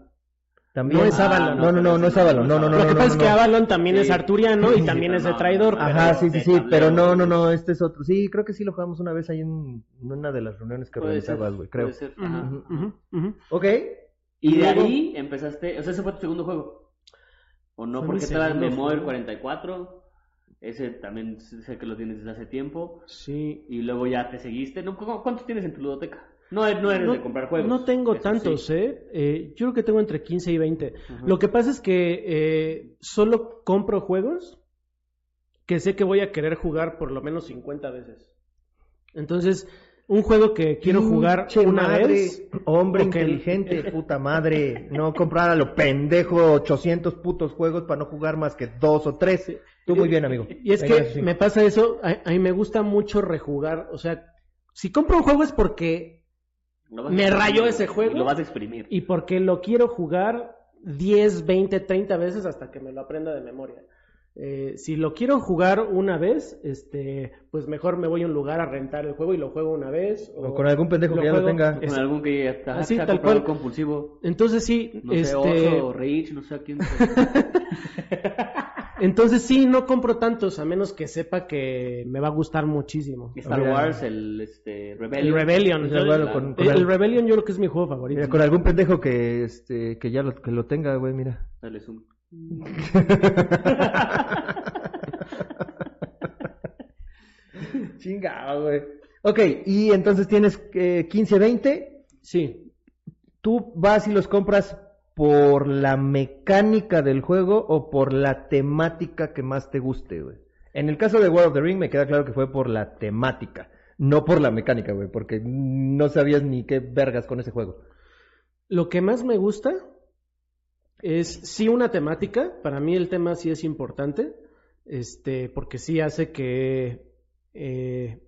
También. No es Avalon. No, no, no, no es Avalon. No, no, no, Lo que no, pasa es que no. Avalon también Sí. es arturiano y también es de no, traidor. Ajá, sí, sí, sí, pero no, no, no, este es otro. Sí, creo que sí lo jugamos una vez ahí en una de las reuniones que organizabas, güey, creo. Ok. Y de ahí empezaste, o sea, ese fue tu segundo juego. ¿O no? Porque estaba el segundo Memoir juego. 44. Ese también sé que lo tienes desde hace tiempo. Sí. Y luego ya te seguiste. ¿No? ¿Cu- ¿Cuántos tienes en tu ludoteca? No, no eres No, de comprar juegos. no tengo Eso tantos, sí. ¿eh? Eh, Yo creo que tengo entre 15 y 20. Ajá. Lo que pasa es que eh, solo compro juegos que sé que voy a querer jugar por lo menos 50 veces. Entonces, un juego que quiero jugar una madre, vez. Hombre inteligente, puta madre. No comprar a lo pendejo 800 putos juegos para no jugar más que dos o tres. Tú muy bien, amigo. Y es Venga, que sí. me pasa eso, a, a mí me gusta mucho rejugar. O sea, si compro un juego es porque me rayó ese juego. y Lo vas a exprimir. y porque lo quiero jugar 10, 20, 30 veces hasta que me lo aprenda de memoria. Eh, si lo quiero jugar una vez, este, pues mejor me voy a un lugar a rentar el juego y lo juego una vez. O con algún pendejo que ya lo tenga. Con es- algún que ya está, Así, tal cual. compulsivo. Entonces sí, No sé, este, Oso, Rich, no sé a quién. entonces sí, no compro tantos a menos que sepa que me va a gustar muchísimo. Star Mira. Wars, el este, El Rebellion. Rebellion, Pues, yo- bueno, con- con el, el- Rebellion yo creo que es mi juego favorito. Mira, con algún pendejo que, este, que ya lo, que lo tenga, güey, mira. Dale zoom. Chingado, güey. Ok, y entonces tienes eh, 15, 20. Sí, ¿Tú vas y los compras por la mecánica del juego o por la temática que más te guste, güey? En el caso de World of the Ring me queda claro que fue por la temática, no por la mecánica, güey, porque no sabías ni qué vergas con ese juego. Lo que más me gusta es sí una temática. Para mí el tema sí es importante. Este, porque sí hace que eh,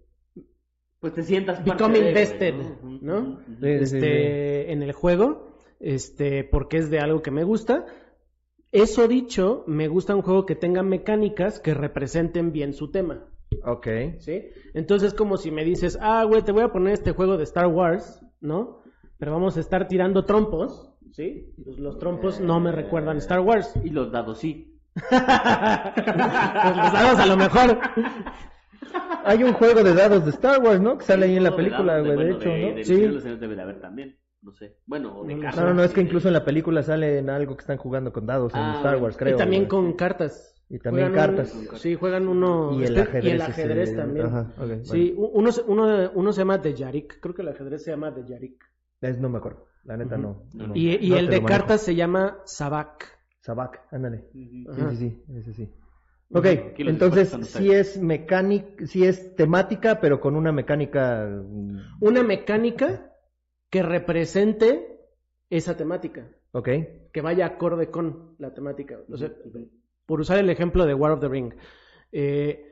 Pues te sientas parte become de, Ujú, ¿no? Sí, sí, este, en el juego. Este, porque es de algo que me gusta. Eso dicho, me gusta un juego que tenga mecánicas que representen bien su tema. Ok. ¿Sí? Entonces, como si me dices, ah, güey, te voy a poner este juego de Star Wars, ¿no? Pero vamos a estar tirando trompos, ¿sí? Pues los trompos no me recuerdan Star Wars. Y los dados sí. pues los dados a lo mejor. Hay un juego de dados de Star Wars, ¿no? Que sale ahí en la película, güey, de bueno, hecho, de- ¿no? del Sí. Los de haber también. No sé. Bueno, o de No, cartas. No, no, no, es que incluso en la película sale en algo que están jugando con dados en Ah, Star. Wars, creo. y también güey. con cartas. Y también Juegan un- cartas. sí, juegan uno. Y el este- ajedrez. y el ajedrez también. Ajá, ok, Sí, u- uno, se- uno, uno se llama de Yarik. Creo que el ajedrez se llama de Yarik. Es- no me acuerdo. La neta no. no, y y no el de cartas se llama Sabak. Sabac, ándale. Ujú. Sí, sí, sí, ese sí. Ok, entonces sí es mecánica, sí es temática, pero con una mecánica. mm, Una mecánica que represente esa temática. Ok, que vaya acorde con la temática. O sea, por usar el ejemplo de War of the Ring. eh,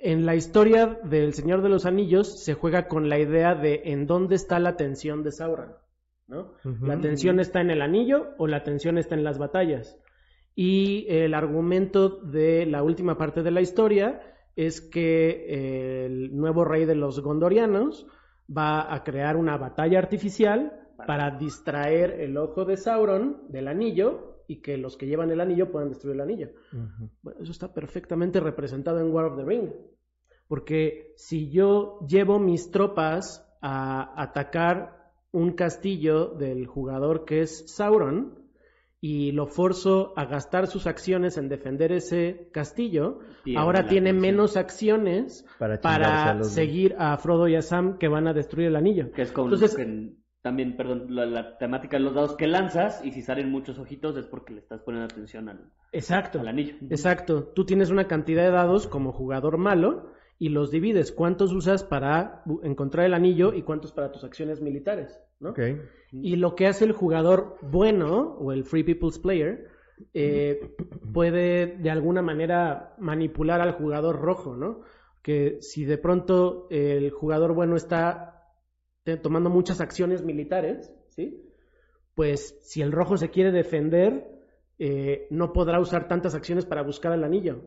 en la historia del Señor de los Anillos se juega con la idea de en dónde está la tensión de Sauron. ¿no? La tensión está en el anillo o la tensión está en las batallas. Y el argumento de la última parte de la historia es que el nuevo rey de los gondorianos va a crear una batalla artificial para distraer el ojo de Sauron del anillo y que los que llevan el anillo puedan destruir el anillo. Bueno, eso está perfectamente representado en War of the Ring. Porque si yo llevo mis tropas a atacar un castillo del jugador que es Sauron y lo forzo a gastar sus acciones en defender ese castillo, ahora tiene menos acciones Para a los- seguir a Frodo y a Sam que van a destruir el anillo. Que es como Entonces- que también, perdón, la, la temática de los dados que lanzas y si salen muchos ojitos es porque le estás poniendo atención al, Exacto. al anillo. Exacto. Tú tienes una cantidad de dados como jugador malo y los divides. ¿Cuántos usas para encontrar el anillo y cuántos para tus acciones militares? ¿No? Ok. Y lo que hace el jugador bueno o el Free People's Player eh, puede de alguna manera manipular al jugador rojo, ¿no? Que si de pronto el jugador bueno está tomando muchas acciones militares, ¿sí? Pues si el rojo se quiere defender, eh, no podrá usar tantas acciones para buscar el anillo.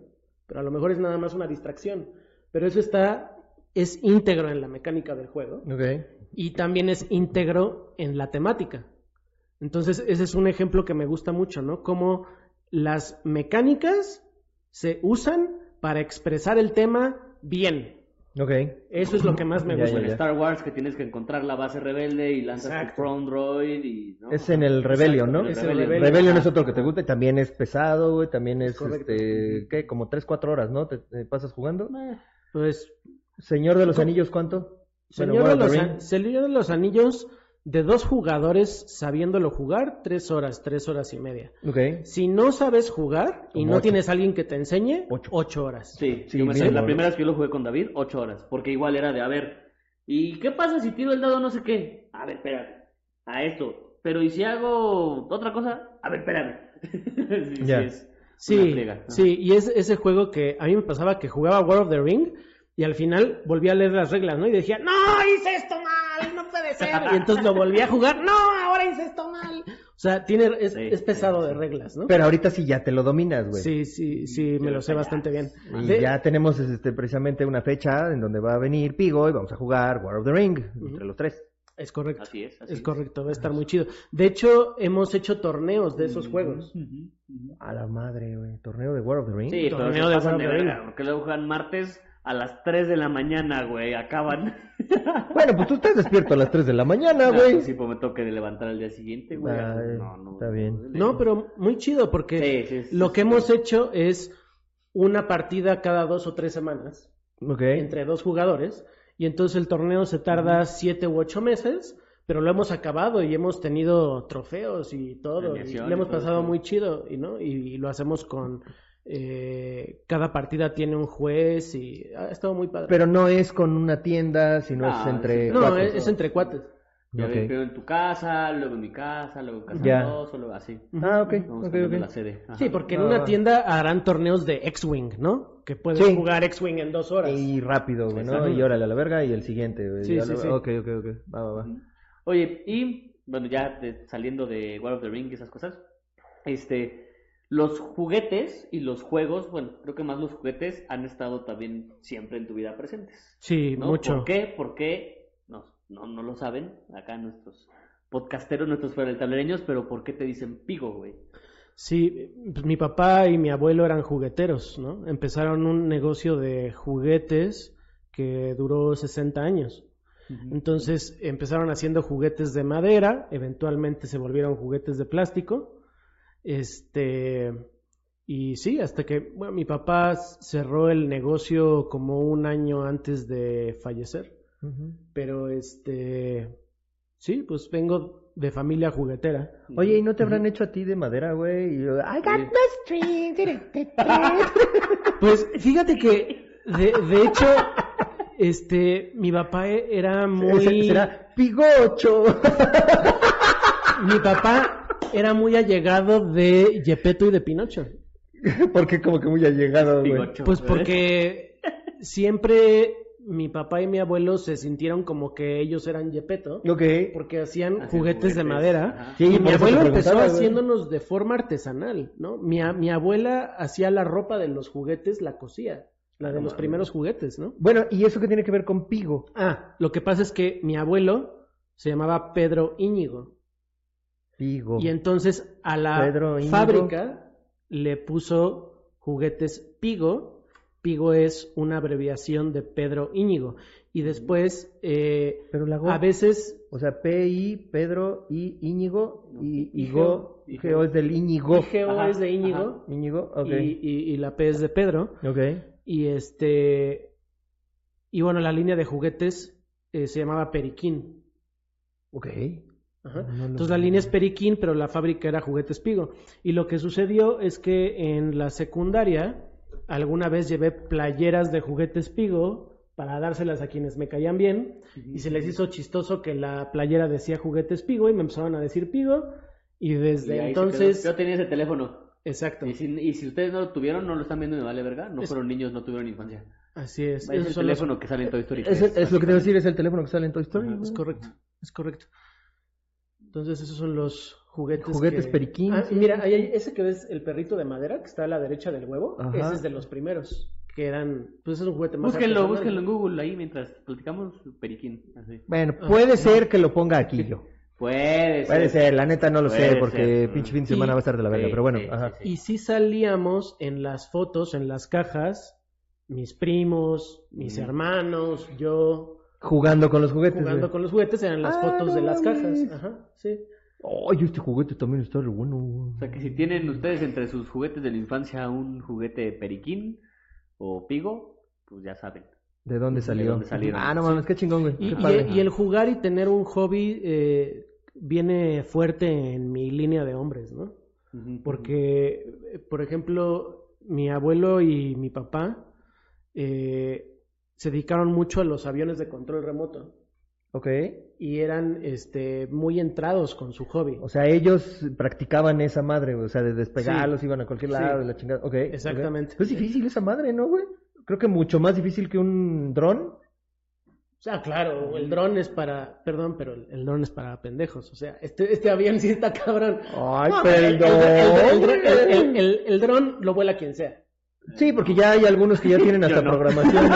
Pero a lo mejor es nada más una distracción. Pero eso está, es íntegro en la mecánica del juego Ok. Y también es íntegro en la temática. Entonces, ese es un ejemplo que me gusta mucho, ¿no? Cómo las mecánicas se usan para expresar el tema bien. Ok. Eso es lo que más me gusta. En. Star Wars que tienes que encontrar la base rebelde y lanzas Exacto. tu Crown Droid y... ¿no? Es en el Rebellion, ¿no? en el Es el Rebellion. Rebellion. Rebellion es otro que te gusta y también es pesado, güey. También es, correcto. este, ¿qué? Como 3, 4 horas, ¿no? ¿Te, te pasas jugando? Pues, Señor de los Anillos, ¿cuánto? Señor, de los, Señor de los Anillos, de dos jugadores sabiéndolo jugar, tres horas, tres horas y media. Si no sabes jugar y Como no ocho. tienes alguien que te enseñe, Ocho. ocho horas. Sí, Sí, yo me- mínimo, la primera vez que yo lo jugué con David, ocho horas, porque igual era de, a ver, ¿y qué pasa si tiro el dado no sé qué? A ver, espérate, a esto, pero ¿y si hago otra cosa? A ver, espérame. sí, Ya. sí, es Sí, sí, y es ese juego que a mí me pasaba que jugaba War of the Ring y al final volví a leer las reglas, ¿no? Y decía, no, hice esto mal, no puede ser. Y entonces lo volví a jugar, no, ahora hice esto mal. O sea, tiene, es, Sí, es pesado sí, de reglas, ¿no? Pero ahorita sí ya te lo dominas, güey. Sí, sí, sí, me lo sé bastante bien. Y ya tenemos este, precisamente una fecha en donde va a venir Pigo y vamos a jugar War of the Ring entre los tres. Es correcto. Así es, así Es correcto, va a estar muy chido. De hecho, hemos hecho torneos de esos juegos. A la madre, güey. Torneo de War of the Ring. Sí, Torneo de War of the Ring. porque luego juegan martes a las 3 de la mañana, güey, acaban. Bueno, pues tú estás despierto a las 3 de la mañana, No, güey. pues sí, pues me toque de levantar al día siguiente, güey. Ay, no, no, está bien. No, pero muy chido porque Sí, sí, sí, lo sí, que sí. hemos hecho es una partida cada dos o tres semanas Ok. entre dos jugadores y entonces el torneo se tarda siete u ocho meses, pero lo hemos acabado y hemos tenido trofeos y todo. y le y hemos todo pasado muy chido y no y, y lo hacemos con eh, cada partida tiene un juez y ha estado muy padre. Pero no es con una tienda, sino No, es entre sí. no, cuatro. es, es entre cuates. Ya Ok. ves, primero en tu casa, luego en mi casa, luego en casa Ya. de dos, o luego así. Ah, ok, Vamos ok, cambiando ok. la sede. Ajá. Sí, porque en una tienda harán torneos de X-Wing, ¿no? Que puedes Sí. jugar X-Wing en dos horas. Y rápido, güey, ¿no? Y órale a la verga y el siguiente, güey. Sí, sí, lo- sí. Ok, ok, ok. Va, va, va. Oye, y bueno, ya de- saliendo de War of the Ring y esas cosas, este, los juguetes y los juegos, bueno, creo que más los juguetes han estado también siempre en tu vida presentes. Sí, ¿no? mucho. ¿Por qué? Porque no, no, no lo saben acá nuestros podcasteros, nuestros tablereños, pero ¿por qué te dicen pigo, güey? Sí, pues mi papá y mi abuelo eran jugueteros, ¿no? Empezaron un negocio de juguetes que duró 60 años. Entonces empezaron haciendo juguetes de madera, eventualmente se volvieron juguetes de plástico. Este, y sí, hasta que, bueno, mi papá cerró el negocio como un año antes de fallecer. Pero este, sí, pues vengo de familia juguetera. Oye, ¿y no te habrán hecho a ti de madera, güey? Y yo, I got Sí. my string. Pues fíjate que, de, de hecho, este, mi papá era muy... Será pigocho. Mi papá era muy allegado de Gepetto y de Pinocho. Porque como que muy allegado, güey. Pues ¿eh? porque siempre mi papá y mi abuelo se sintieron como que ellos eran Yepeto, Ok. porque hacían Hacían juguetes, de madera. Sí, y por mi abuelo empezó haciéndonos de forma artesanal, ¿no? Mi, a- mi abuela hacía la ropa de los juguetes, la cosía, la de no los primeros juguetes, ¿no? Bueno, ¿y eso qué tiene que ver con Pigo? Ah, lo que pasa es que mi abuelo se llamaba Pedro Íñigo. Y entonces a la fábrica le puso juguetes Pigo. Pigo es una abreviación de Pedro Íñigo. Y después, eh, Pero la Go- a veces, O sea, P-I, Pedro, I, Íñigo, y. Igo. Geo es del Íñigo. IGO Ajá, es de Íñigo Íñigo, y, y- y la P es de Pedro. Ok. Y este, y bueno, la línea de juguetes eh, se llamaba Periquín. Ok. Ajá. No, Entonces la línea es Periquín, pero la fábrica era Juguetes Pigo. Y lo que sucedió es que en la secundaria alguna vez llevé playeras de Juguetes Pigo para dárselas a quienes me caían bien y se les hizo chistoso que la playera decía Juguetes Pigo y me empezaron a decir Pigo y Y desde entonces... Yo tenía ese teléfono. Exacto, Y si, y si ustedes no lo tuvieron, no lo están viendo, me vale verga. No Es- fueron niños, no tuvieron infancia. así es. Es el los- teléfono que sale en Toy Story. Es, 3, es lo que te a decir, es el teléfono que sale en Toy Story. Es correcto, es correcto. Entonces esos son los juguetes. Juguetes que- periquín, Ah, sí. mira, ahí hay ese que ves, el perrito de madera que está a la derecha del huevo, Ajá. ese es de los primeros, que eran, pues es un juguete más Búsquenlo, búsquenlo en Google ahí mientras platicamos. Periquín. Así. Bueno, puede ser que lo ponga aquí yo. Puede ser. Puede ser, la neta no lo sé, porque ser. pinche fin de Y- semana va a estar de la verga, sí, pero bueno, sí, ajá. sí. Y sí salíamos en las fotos, en las cajas, mis primos, mis Mm. hermanos, yo, Jugando con los juguetes. jugando güey. con los juguetes, eran las Ah, fotos no de las mames. cajas. Ajá, sí. Ay, este juguete también está re bueno. O sea que si tienen ustedes entre sus juguetes de la infancia un juguete periquín o pigo, pues ya saben. ¿De dónde ¿De salió? dónde salieron? Ah, no mames, qué chingón, güey. Y, Qué y- padre. y el jugar y tener un hobby eh, viene fuerte en mi línea de hombres, ¿no? Porque, eh, por ejemplo, mi abuelo y mi papá eh, se dedicaron mucho a los aviones de control remoto Ok. y eran este, muy entrados con su hobby. O sea, ellos practicaban esa madre, o sea, de despegarlos, iban a cualquier Sí. lado, de la chingada. Ok. Exactamente. ok. Es difícil esa madre, ¿no, güey? Creo que mucho más difícil que un dron. O sea, claro, el dron es para, perdón, pero el, el dron es para pendejos. O sea, este, este avión sí está cabrón. Ay, No, perdón. el- el- el dron lo vuela quien sea. Sí, porque ya hay algunos que ya tienen hasta no. programación.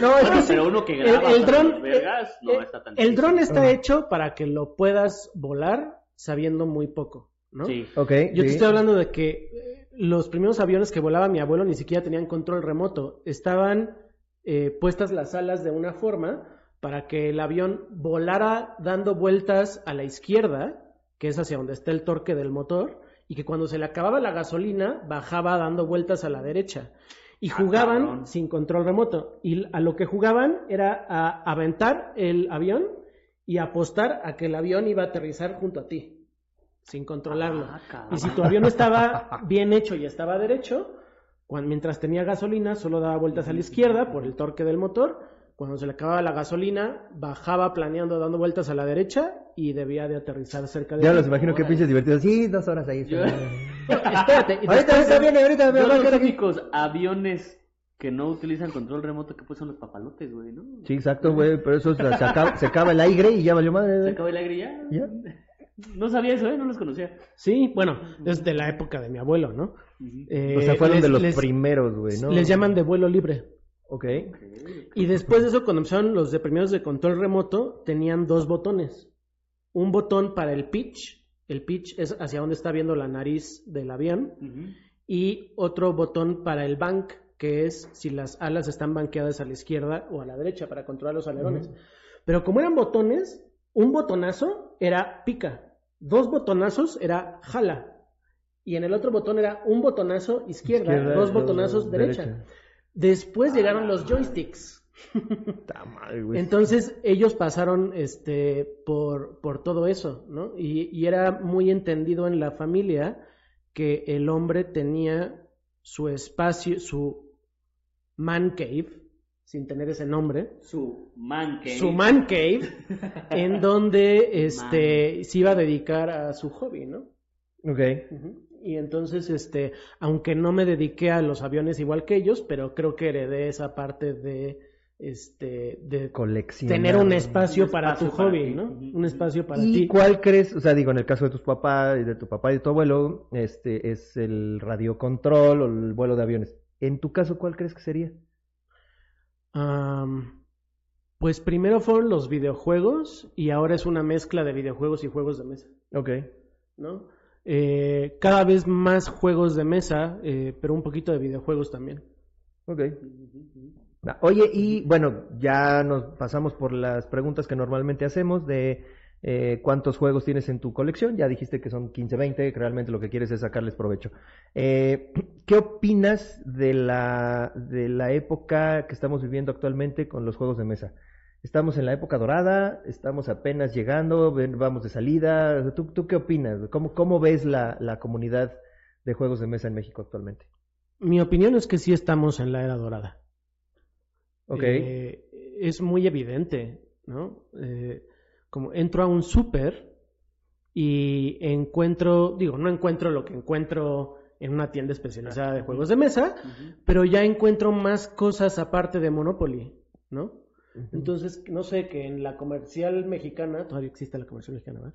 No, es que sí. pero uno que El, graba el dron, vergas, no eh, está tan el difícil. dron está Ah. hecho para que lo puedas volar sabiendo muy poco, ¿no? Sí. Ok. Yo te estoy hablando de que eh, los primeros aviones que volaba mi abuelo ni siquiera tenían control remoto. Estaban eh, puestas las alas de una forma para que el avión volara dando vueltas a la izquierda, que es hacia donde está el torque del motor, y que cuando se le acababa la gasolina bajaba dando vueltas a la derecha. Y Ah, jugaban sin control remoto. Y a lo que jugaban era a aventar el avión y apostar a que el avión iba a aterrizar junto a ti, sin controlarlo. Ah. Y si tu avión estaba bien hecho y estaba derecho, cuan- mientras tenía gasolina, solo daba vueltas a la izquierda por el torque del motor. Cuando se le acababa la gasolina, bajaba planeando, dando vueltas a la derecha y debía de aterrizar cerca de Ya los imagino que pinches divertidos. Sí, dos horas ahí. Yo- Espérate, y ahorita, ahorita viene, ahorita me los únicos aviones que no utilizan control remoto que pues son los papalotes, güey, ¿no? Sí, exacto, güey, pero eso se, acaba, se acaba el aire y ya valió madre. Se acabó el aire y ya. Ya. No sabía eso, ¿eh? No los conocía. Sí, bueno, es de la época de mi abuelo, ¿no? Eh, O sea, fueron les- de los les- primeros, güey, ¿no? Les llaman de vuelo libre. Ok. Y después de eso, cuando empezaron los de primeros de control remoto, tenían dos botones. Un botón para el pitch. El pitch es hacia donde está viendo la nariz del avión. Y otro botón para el bank, que es si las alas están banqueadas a la izquierda o a la derecha para controlar los alerones. Pero como eran botones, un botonazo era pica. Dos botonazos era jala. Y en el otro botón era un botonazo izquierda, Izquierda, dos dos botonazos derecha. Después llegaron los joysticks. Madre, güey. Entonces ellos pasaron este por, por todo eso, ¿no? Y, y era muy entendido en la familia que el hombre tenía su espacio, su man cave, sin tener ese nombre, Su man cave. su man cave, en donde este se iba a dedicar a su hobby, ¿no? Ok. Y entonces, este, aunque no me dediqué a los aviones igual que ellos, pero creo que heredé esa parte de este, de Coleccionar. tener un espacio Un para espacio tu para hobby, ti. ¿no? Un espacio para ¿Y ti. cuál crees, o sea, digo, en el caso de tus papás, y de tu papá y de tu abuelo, este, es el radiocontrol o el vuelo de aviones? En tu caso, ¿cuál crees que sería? Pues primero fueron los videojuegos y ahora es una mezcla de videojuegos y juegos de mesa, Ok. ¿no? Eh, cada vez más juegos de mesa, eh, pero un poquito de videojuegos también. Ok. Ah, Oye, y bueno, ya nos pasamos por las preguntas que normalmente hacemos de eh, cuántos juegos tienes en tu colección. Ya dijiste que son 15, 20, que realmente lo que quieres es sacarles provecho. Eh, ¿Qué opinas de la, de la época que estamos viviendo actualmente con los juegos de mesa? ¿Estamos en la época dorada? ¿Estamos apenas llegando? ¿Vamos de salida? ¿Tú, tú qué opinas? ¿Cómo, cómo ves la, la comunidad de juegos de mesa en México actualmente? Mi opinión es que sí estamos en la era dorada. Ok. Eh, es muy evidente, ¿no? Eh, como entro a un súper y encuentro, digo, no encuentro lo que encuentro en una tienda especializada de juegos de mesa, pero ya encuentro más cosas aparte de Monopoly, ¿no? Entonces, no sé, que en la comercial mexicana, todavía existe la comercial mexicana, ¿verdad?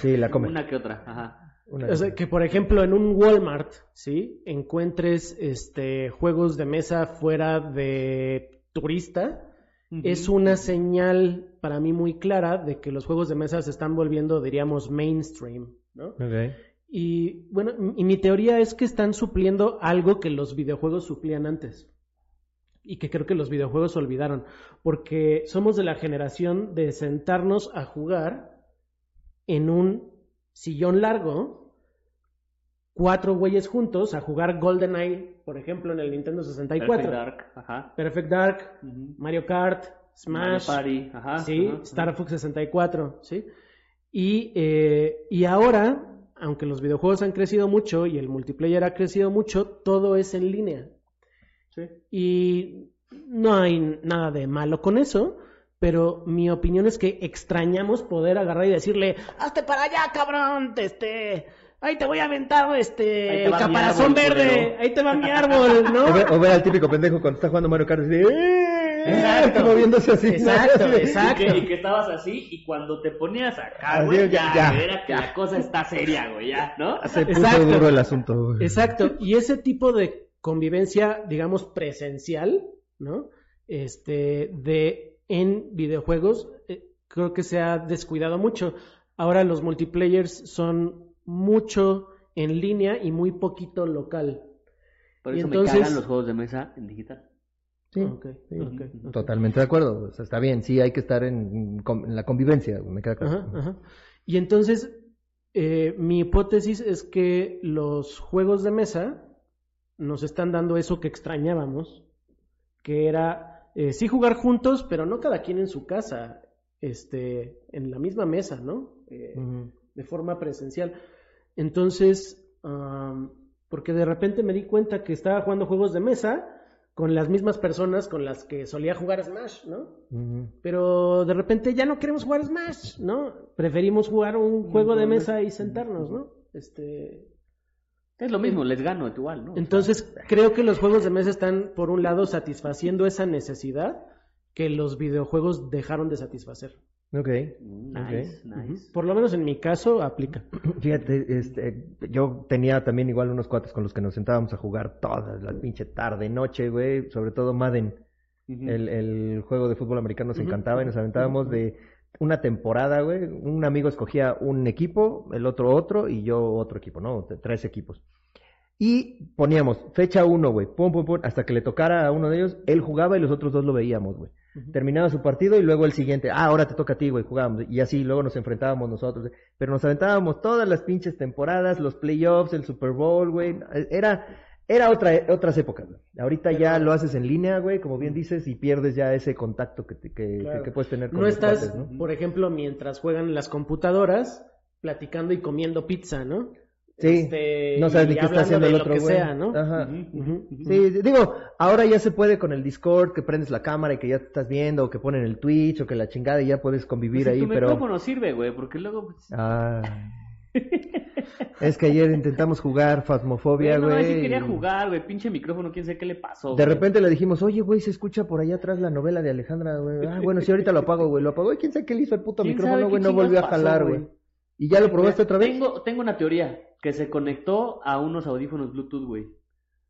Sí, la come. Una que otra, ajá. Una- O sea, que por ejemplo en un Walmart, ¿sí? Encuentres este juegos de mesa fuera de turista, es una señal para mí muy clara de que los juegos de mesa se están volviendo, diríamos, mainstream, ¿no? Ok. Y bueno, y mi teoría es que están supliendo algo que los videojuegos suplían antes. Y que creo que los videojuegos olvidaron. Porque somos de la generación de sentarnos a jugar en un sillón largo, cuatro güeyes juntos, a jugar GoldenEye, por ejemplo, en el Nintendo 64. Perfect Dark, ajá. Perfect Dark. Mario Kart, Smash, Mario Party, ajá. sí, ajá, Star Fox 64, sí. Y, eh, y ahora, aunque los videojuegos han crecido mucho y el multiplayer ha crecido mucho, todo es en línea. Y no hay nada de malo con eso, pero mi opinión es que extrañamos poder agarrar y decirle, hazte para allá, cabrón, este, ahí te voy a aventar este, caparazón árbol, verde, culero". ahí te va mi árbol, ¿no? O ver, o ver al típico pendejo cuando está jugando Mario Kart y dice, "Eh", Exacto. moviéndose así. Exacto, exacto. Y que, y que estabas así, y cuando te ponías acá, Así, güey, ya, ya, era que la cosa está seria, güey, ya, ¿no? Se puso Exacto. duro el asunto. güey. Exacto, y ese tipo de convivencia, digamos, presencial, ¿no? Este, de en videojuegos, eh, creo que se ha descuidado mucho. Ahora los multiplayers son mucho en línea y muy poquito local. Por Y eso entonces- me cagan los juegos de mesa en digital. Sí. Totalmente de acuerdo. O sea, está bien, sí hay que estar en, en la convivencia, me queda claro. Ajá, ajá. Y entonces, eh, mi hipótesis es que los juegos de mesa nos están dando eso que extrañábamos, que era eh, sí jugar juntos, pero no cada quien en su casa, este, en la misma mesa, ¿no? Eh, de forma presencial. Entonces, am, porque de repente me di cuenta que estaba jugando juegos de mesa con las mismas personas con las que solía jugar Smash, ¿no? Pero de repente ya no queremos jugar Smash, ¿no? Preferimos jugar un juego de mesa y sentarnos, ¿no? Este, Es lo mismo, les gano igual, ¿no? entonces creo que los juegos de mesa están por un lado satisfaciendo esa necesidad que los videojuegos dejaron de satisfacer. Ok. Mm, Nice, nice. Por lo menos en mi caso aplica. Fíjate, este, yo tenía también igual unos cuates con los que nos sentábamos a jugar todas las pinche tarde, noche, güey, sobre todo Madden. El, el juego de fútbol americano nos encantaba y nos aventábamos de una temporada, güey. Un amigo escogía un equipo, el otro otro y yo otro equipo, ¿no? Tres equipos. Y poníamos fecha uno, güey, pum, pum, pum, hasta que le tocara a uno de ellos, él jugaba y los otros dos lo veíamos, güey. Terminaba su partido y luego el siguiente, ah, ahora te toca a ti, güey, jugábamos. Y así, luego nos enfrentábamos nosotros. Pero nos aventábamos todas las pinches temporadas, los playoffs, el Super Bowl, güey. Era, era otra, otras épocas, güey. Ahorita ya lo haces en línea, güey, como bien dices, y pierdes ya ese contacto que, te- que, Claro. que- que puedes tener con No los estás, cuates, ¿no? por ejemplo, mientras juegan las computadoras, platicando y comiendo pizza, ¿no? Sí, Este, no sabes ni qué está haciendo el lo otro, que güey. sea, ¿no? Ajá. Ujú. Sí, digo, ahora ya se puede con el Discord, que prendes la cámara y que ya te estás viendo, o que ponen el Twitch, o que la chingada y ya puedes convivir Pues ahí, tu pero... micrófono sirve, güey, porque luego... pues, Ah. Es que ayer intentamos jugar Fasmofobia, Güey, no, sí quería jugar, güey. Pinche micrófono, quién sabe qué le pasó. De güey. repente le dijimos, oye, güey, se escucha por allá atrás la novela de Alejandra, güey. Ah, bueno, sí, ahorita lo apago, güey. Lo apagó y quién sabe qué le hizo el puto ¿Quién micrófono, güey. No volvió a jalar, pasó, güey. güey? ¿Y ya lo probaste otra vez? Tengo, tengo una teoría que se conectó a unos audífonos Bluetooth, güey.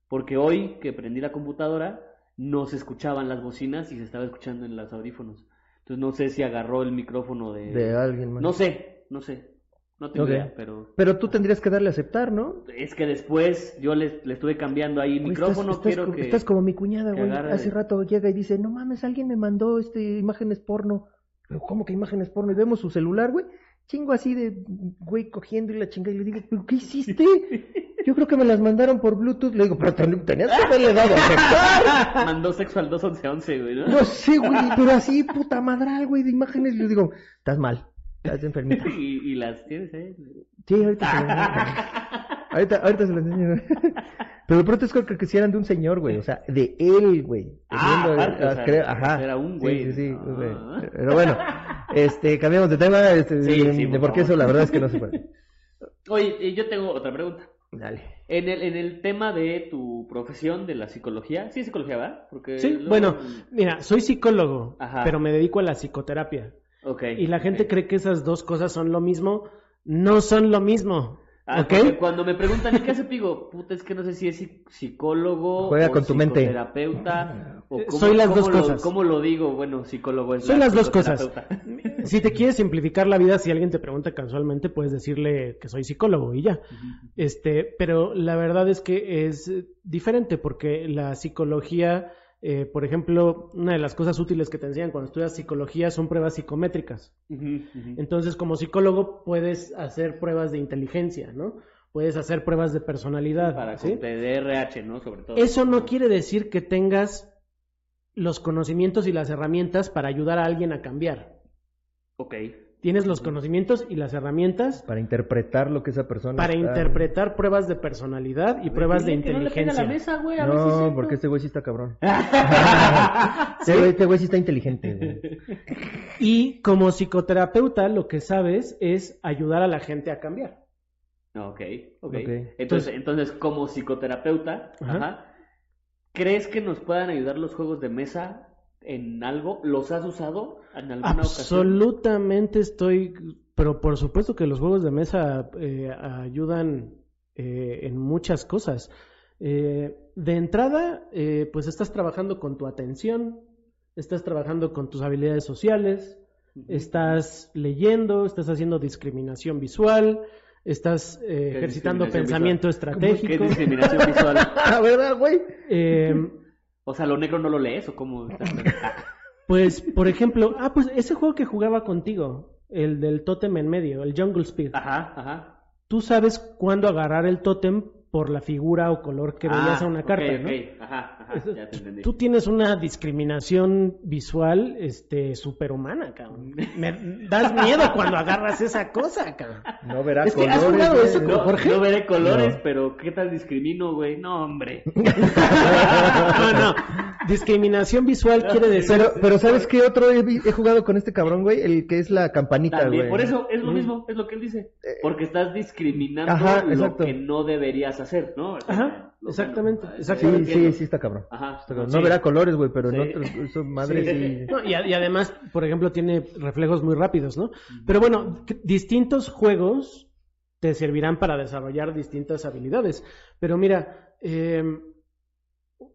Porque hoy que prendí la computadora, no se escuchaban las bocinas y se estaba escuchando en los audífonos. Entonces no sé si agarró el micrófono de... De alguien más. No sé, no sé. No tengo Ok. idea, pero... Pero tú tendrías que darle a aceptar, ¿no? Es que después yo le, le estuve cambiando ahí Güey, micrófono, estás, estás quiero que... estás como mi cuñada, güey. Hace de- rato llega y dice, no mames, alguien me mandó este imágenes porno. Pero, ¿Cómo que imágenes porno? Y vemos su celular, güey. Chingo así de güey cogiendo y la chinga. Y le digo, ¿pero qué hiciste? Yo creo que me las mandaron por Bluetooth. Le digo, pero ten- tenías que haberle dado a aceptar. Mandó sexo al 21111, güey, ¿no? No sé, güey, pero así, puta madral, güey, de imágenes. Le digo, estás mal, estás enfermita. Y, y las tienes, ¿eh? Sí, ahorita se enseño. Ahorita, ahorita se lo enseño. Pero de pronto es que quisieran de un señor, güey, o sea, de él, güey. Ah, aparte, o sea, creo- ajá. era un güey. Sí, sí, Ah. Pero bueno, este, cambiamos de tema, este, Sí, de, sí, de por favor. eso la verdad es que no se puede. Oye, yo tengo otra pregunta. Dale. En el, en el tema de tu profesión de la psicología, sí es psicología, ¿verdad? Porque Sí, luego- bueno, mira, soy psicólogo, Ajá. pero me dedico a la psicoterapia. Ok. Y la gente cree que esas dos cosas son lo mismo. No son lo mismo. Ah, ¿Ok? porque Cuando me preguntan, ¿y qué hace Pigo? Puta, es que no sé si es psi- psicólogo Juega o con tu mente. psicoterapeuta o cómo, soy las cómo dos lo- cosas. ¿Cómo lo digo? Bueno, psicólogo es la las dos cosas. Si te quieres simplificar la vida, si alguien te pregunta casualmente, puedes decirle que soy psicólogo y ya. Este, pero la verdad es que es diferente porque la psicología, eh, por ejemplo, una de las cosas útiles que te enseñan cuando estudias psicología son pruebas psicométricas. Entonces, como psicólogo, puedes hacer pruebas de inteligencia, ¿no? Puedes hacer pruebas de personalidad. Para ¿sí? TDRH, ¿no? Sobre todo. Eso no quiere decir que tengas los conocimientos y las herramientas para ayudar a alguien a cambiar. Ok. Tienes los conocimientos y las herramientas Para interpretar lo que esa persona para está- interpretar pruebas de personalidad y pruebas de no inteligencia. la mesa, güey, a ver si es No, porque este güey sí está cabrón. Este güey- Este güey sí está inteligente, güey. Y como psicoterapeuta, lo que sabes es ayudar a la gente a cambiar. Ok, ok. Ok. Entonces, entonces, como psicoterapeuta, Ajá. ajá, ¿crees que nos puedan ayudar los juegos de mesa en algo? ¿Los has usado en alguna ocasión? Absolutamente estoy, pero por supuesto que los juegos de mesa eh, ayudan eh, en muchas cosas. Eh, de entrada, eh, pues estás trabajando con tu atención, estás trabajando con tus habilidades sociales, estás leyendo, estás haciendo discriminación visual, estás eh, ¿Qué ejercitando pensamiento ¿Qué estratégico. discriminación visual? ¿verdad, güey? Eh, O sea, ¿lo negro no lo lees o cómo? pues, por ejemplo, ah, pues ese juego que jugaba contigo, el del tótem en medio, el Jungle Speed. Ajá, ajá. Tú sabes cuándo agarrar el tótem por la figura o color que veías Ah, a una ok, carta, ok. ¿no? Ajá, ajá, Eso- ya te entendí. Tú tienes una discriminación visual, este, superhumana, cabrón. Me das miedo cuando agarras esa cosa, cabrón. No verá Es que has colores, jugado güey. eso No, Jorge? no veré colores, No. pero ¿qué tal discrimino, güey? No, hombre. No, no. Discriminación visual quiere decir. Pero, pero ¿sabes qué otro he, jugado con este cabrón, güey? El que es la campanita, También, güey. por eso es lo Mm. mismo, es lo que él dice. Porque estás discriminando Ajá, lo que no deberías hacer, ¿no? O sea, Ajá, exactamente, bueno, exactamente. Sí, sí, sí está cabrón. Ajá. Está cabrón. sí. No verá colores, güey, pero en Sí. otros, eso madre Sí. sí. No, y, a- y además, por ejemplo, tiene reflejos muy rápidos, ¿no? Pero bueno, distintos juegos te servirán para desarrollar distintas habilidades. Pero mira, eh,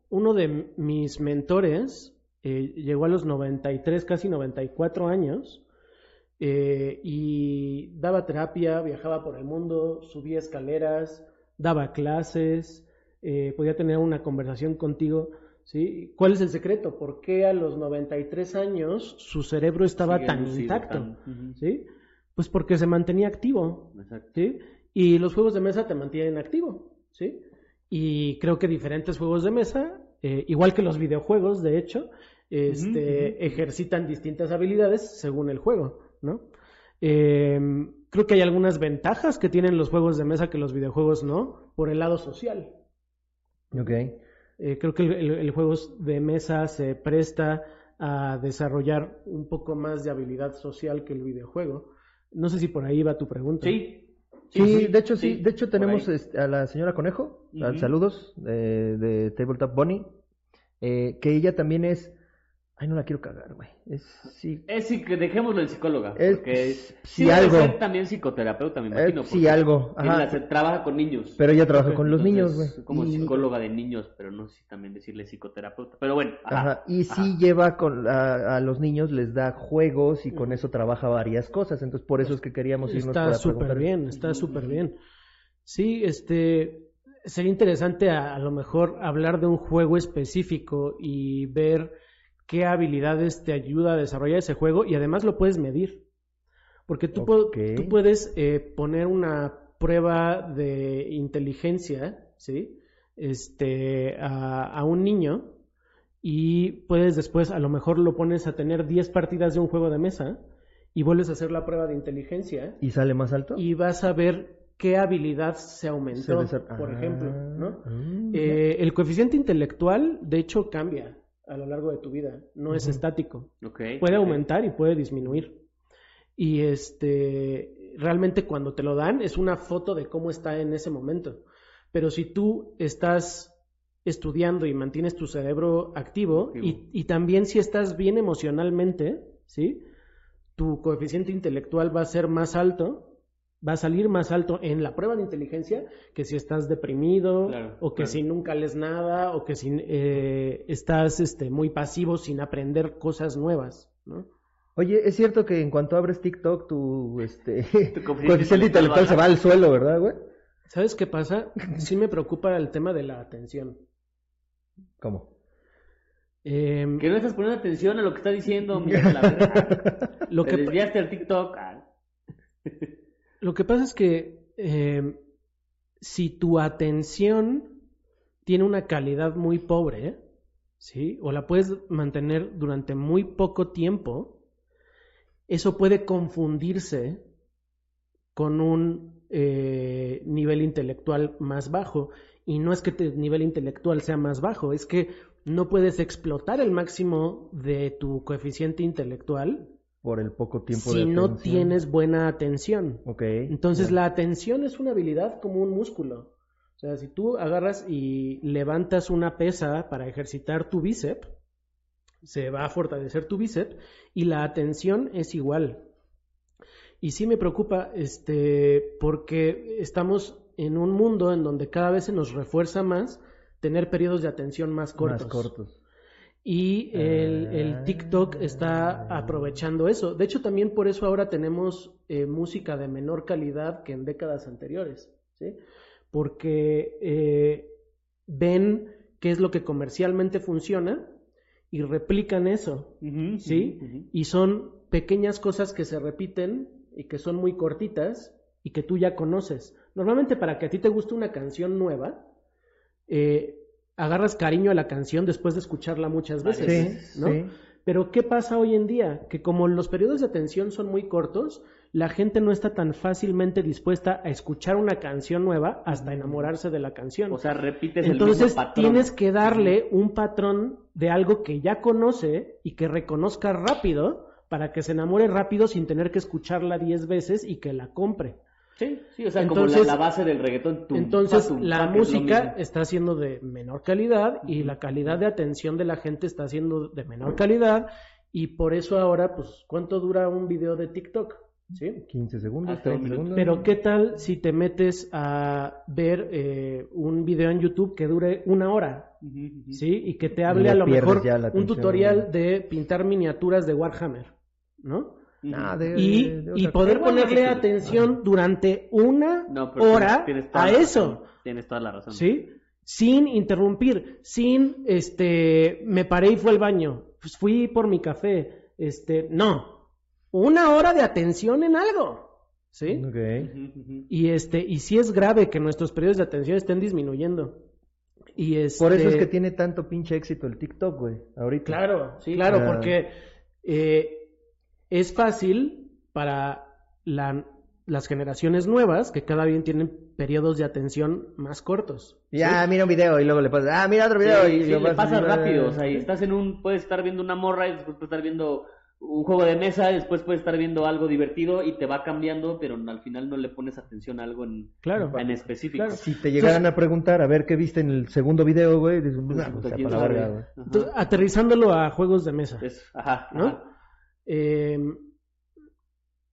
uno de mis mentores eh, llegó a los 93, casi 94 años, eh, y daba terapia, viajaba por el mundo, subía escaleras, daba clases, eh, podía tener una conversación contigo. ¿sí? ¿Cuál es el secreto? ¿Por qué a los 93 años su cerebro estaba Sigue tan intacto? tan-. ¿sí? Pues porque se mantenía activo. Exacto. ¿sí? Y los juegos de mesa te mantienen activo, ¿sí? Y creo que diferentes juegos de mesa, eh, igual que los videojuegos, de hecho, este, ejercitan distintas habilidades según el juego, ¿no? Eh, creo que hay algunas ventajas que tienen los juegos de mesa que los videojuegos no, por el lado social. Ok. Eh, creo que el, el- el juego de mesa se presta a desarrollar un poco más de habilidad social que el videojuego. No sé si por ahí va tu pregunta. Sí, Sí, de hecho sí, sí, de hecho tenemos este, a la señora Conejo, saludos eh, de Tabletop Bunny, eh, que ella también es, ay no la quiero cagar, güey, es sí, Es sí, que dejémoslo en psicóloga. Es- porque sí, debe algo. ser también psicoterapeuta, me eh, imagino. sí algo, ajá, la- se trabaja con niños. pero ella trabaja con los niños, güey. Como y- psicóloga de niños, pero no sé si también decirle psicoterapeuta. Pero bueno, ajá. Ajá, y sí lleva con a, a los niños les da juegos y con eso trabaja varias cosas, entonces por eso es que queríamos irnos Está para súper bien, está súper bien. Sí, este, sería interesante a, a lo mejor hablar de un juego específico y ver qué habilidades te ayuda a desarrollar ese juego y además lo puedes medir. Porque tú, tú puedes eh, poner una prueba de inteligencia, ¿sí? Este, a, a un niño y puedes después, a lo mejor lo pones a tener 10 partidas de un juego de mesa y vuelves a hacer la prueba de inteligencia ¿Y sale más alto? y vas a ver qué habilidad se aumentó, por Ah, ejemplo, ¿no? ah, Eh, el coeficiente intelectual, de hecho, cambia a lo largo de tu vida, no es estático. Ok, Puede aumentar y puede disminuir. Y este, realmente cuando te lo dan es una foto de cómo está en ese momento. Pero si tú estás estudiando y mantienes tu cerebro activo, Activo. Y, y también si estás bien emocionalmente, ¿sí? Tu coeficiente intelectual va a ser más alto, va a salir más alto en la prueba de inteligencia que si estás deprimido Claro, o que claro. si nunca lees nada o que si eh, estás este, muy pasivo sin aprender cosas nuevas, ¿no? Oye, es cierto que en cuanto abres TikTok tu este Tu coeficiente intelectual se va al suelo, ¿verdad, güey? ¿Sabes qué pasa? Sí me preocupa el tema de la atención. ¿Cómo? Em, Que no estás poniendo atención a lo que está diciendo, de la verga. lo, Te que, desviaste al TikTok. Ah, lo que pasa es que em, si tu atención tiene una calidad muy pobre, ¿sí? O la puedes mantener durante muy poco tiempo, eso puede confundirse con un eh, nivel intelectual más bajo. Y no es que tu nivel intelectual sea más bajo, es que no puedes explotar el máximo de tu coeficiente intelectual Por el poco tiempo si de no tienes buena atención. Ok. Entonces la atención es una habilidad como un músculo. O sea, si tú agarras y levantas una pesa para ejercitar tu bíceps, se va a fortalecer tu bíceps y la atención es igual. Y sí me preocupa este porque estamos en un mundo en donde cada vez se nos refuerza más tener periodos de atención más cortos. Más cortos. Y el, el Ah. TikTok está aprovechando eso. De hecho, también por eso ahora tenemos eh, música de menor calidad que en décadas anteriores, ¿sí? Porque eh, ven qué es lo que comercialmente funciona y replican eso, ¿sí? Y son pequeñas cosas que se repiten y que son muy cortitas y que tú ya conoces. Normalmente para que a ti te guste una canción nueva, eh, agarras cariño a la canción después de escucharla muchas veces, Sí, ¿no? sí. Pero ¿qué pasa hoy en día? Que como los periodos de atención son muy cortos, la gente no está tan fácilmente dispuesta a escuchar una canción nueva hasta enamorarse de la canción. O sea, repites el Entonces mismo patrón. tienes que darle un patrón de algo que ya conoce y que reconozca rápido para que se enamore rápido sin tener que escucharla 10 veces y que la compre. Sí, sí, o sea, como Entonces- la, la base del reggaetón. tum, Entonces tum, la es música está siendo de menor calidad y la calidad de atención de la gente está siendo de menor calidad y por eso ahora, pues, ¿cuánto dura un video de TikTok? ¿Sí? 15 segundos, Hasta un 30 minuto. segundos. Pero ¿qué tal si te metes a ver eh, un video en YouTube que dure una hora? ¿Sí? Y que te hable Le a lo mejor un tutorial de pintar miniaturas de Warhammer, ¿no? Ah, de- Y, de y poder ponerle atención durante una No, hora tienes- tienes toda a eso. razón, Tienes toda la razón. ¿Sí? Sin interrumpir, sin, este, me paré y fue al baño, pues fui por mi café, este, no. Una hora de atención en algo, ¿sí? Ok. Ujú, ujú. Y este, y sí es grave que nuestros periodos de atención estén disminuyendo. Y este, Por eso es que tiene tanto pinche éxito el TikTok, güey. Ahorita. Claro, sí, claro, Ah. porque eh, es fácil para la- las generaciones nuevas que cada bien tienen periodos de atención más cortos. Ya, mira un video y luego le pasas, ah, mira otro video Sí, y sí, lo le pasas pasa y- rápido, o sea, y estás en un, puedes estar viendo una morra y después puedes estar viendo un juego de mesa, después puedes estar viendo algo divertido y te va cambiando, pero al final no le pones atención a algo en, Claro. en específico. Claro. Si te llegaran a preguntar a ver qué viste en el segundo video, güey, dices, "Nah, Puta, o sea, para la sabe. verga, güey". Ajá. Entonces, aterrizándolo a juegos de mesa. Es- ajá, ¿no? ajá. Eh,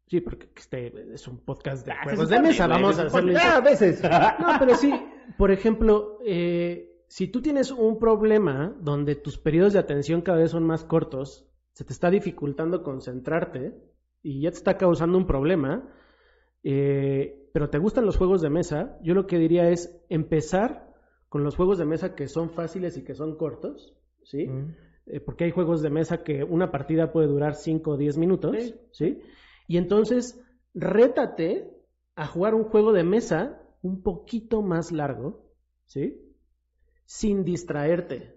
sí, porque este es un podcast de Ah, juegos de mesa. Vamos a hacerlo. Ah, a veces. No, pero sí, por ejemplo, eh, si tú tienes un problema donde tus periodos de atención cada vez son más cortos, se te está dificultando concentrarte y ya te está causando un problema, eh, pero te gustan los juegos de mesa, yo lo que diría es empezar con los juegos de mesa que son fáciles y que son cortos, ¿sí? Mm. Eh, porque hay juegos de mesa que una partida puede durar 5 o 10 minutos, Sí. ¿sí? Y entonces, rétate a jugar un juego de mesa un poquito más largo, ¿sí? Sin distraerte,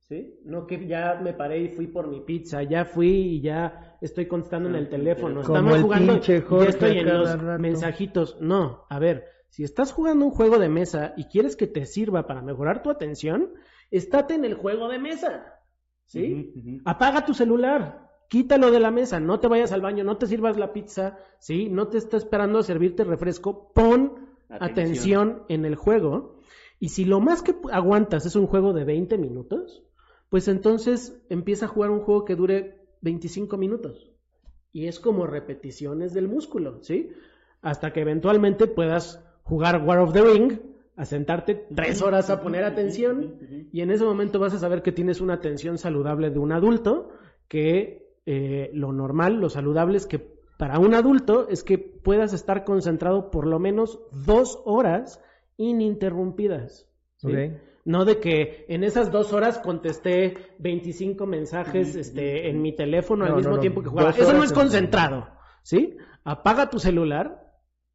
¿sí? No que ya me paré y fui por mi pizza, ya fui y ya estoy contestando en el teléfono, Como estamos el jugando pinche y Jorge ya estoy en los rato. mensajitos. No, a ver, si estás jugando un juego de mesa y quieres que te sirva para mejorar tu atención, estate en el juego de mesa, ¿sí? Apaga tu celular, quítalo de la mesa, no te vayas al baño, no te sirvas la pizza, ¿sí? No te está esperando a servirte refresco, pon Atención. atención. en el juego. Y si lo más que aguantas es un juego de 20 minutos, pues entonces empieza a jugar un juego que dure 25 minutos. Y es como repeticiones del músculo, ¿sí? Hasta que eventualmente puedas jugar War of the Ring, a sentarte tres horas a poner atención y en ese momento vas a saber que tienes una atención saludable de un adulto, que eh, lo normal, lo saludable es que para un adulto es que puedas estar concentrado por lo menos dos horas ininterrumpidas. ¿sí? No de que en esas dos horas contesté 25 mensajes este, en mi teléfono al mismo no, no. tiempo que jugaba. Eso no es en- concentrado, ¿sí? Apaga tu celular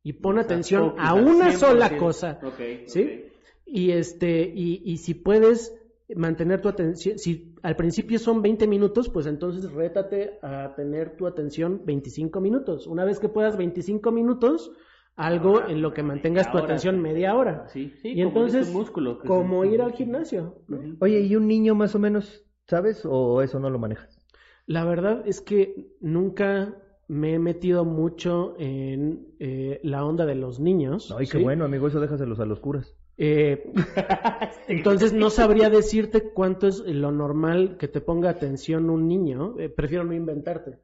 y pon O sea, atención focus a una 100%. sola cosa. Ok, ¿Sí? Y este, y, y si puedes mantener tu atención, si al principio son 20 minutos, pues entonces rétate a tener tu atención 25 minutos. Una vez que puedas 25 minutos, algo en lo que mantengas tu hora. atención media hora. Sí, sí, y como entonces, músculo, que como ir al gimnasio. Oye, ¿y un niño más o menos, sabes? ¿O eso no lo manejas? La verdad es que nunca me he metido mucho en eh, la onda de los niños. Ay, qué ¿sí? bueno, amigo, eso déjaselos a los curas. Eh, entonces no sabría decirte cuánto es lo normal que te ponga atención un niño. Eh, prefiero no inventarte.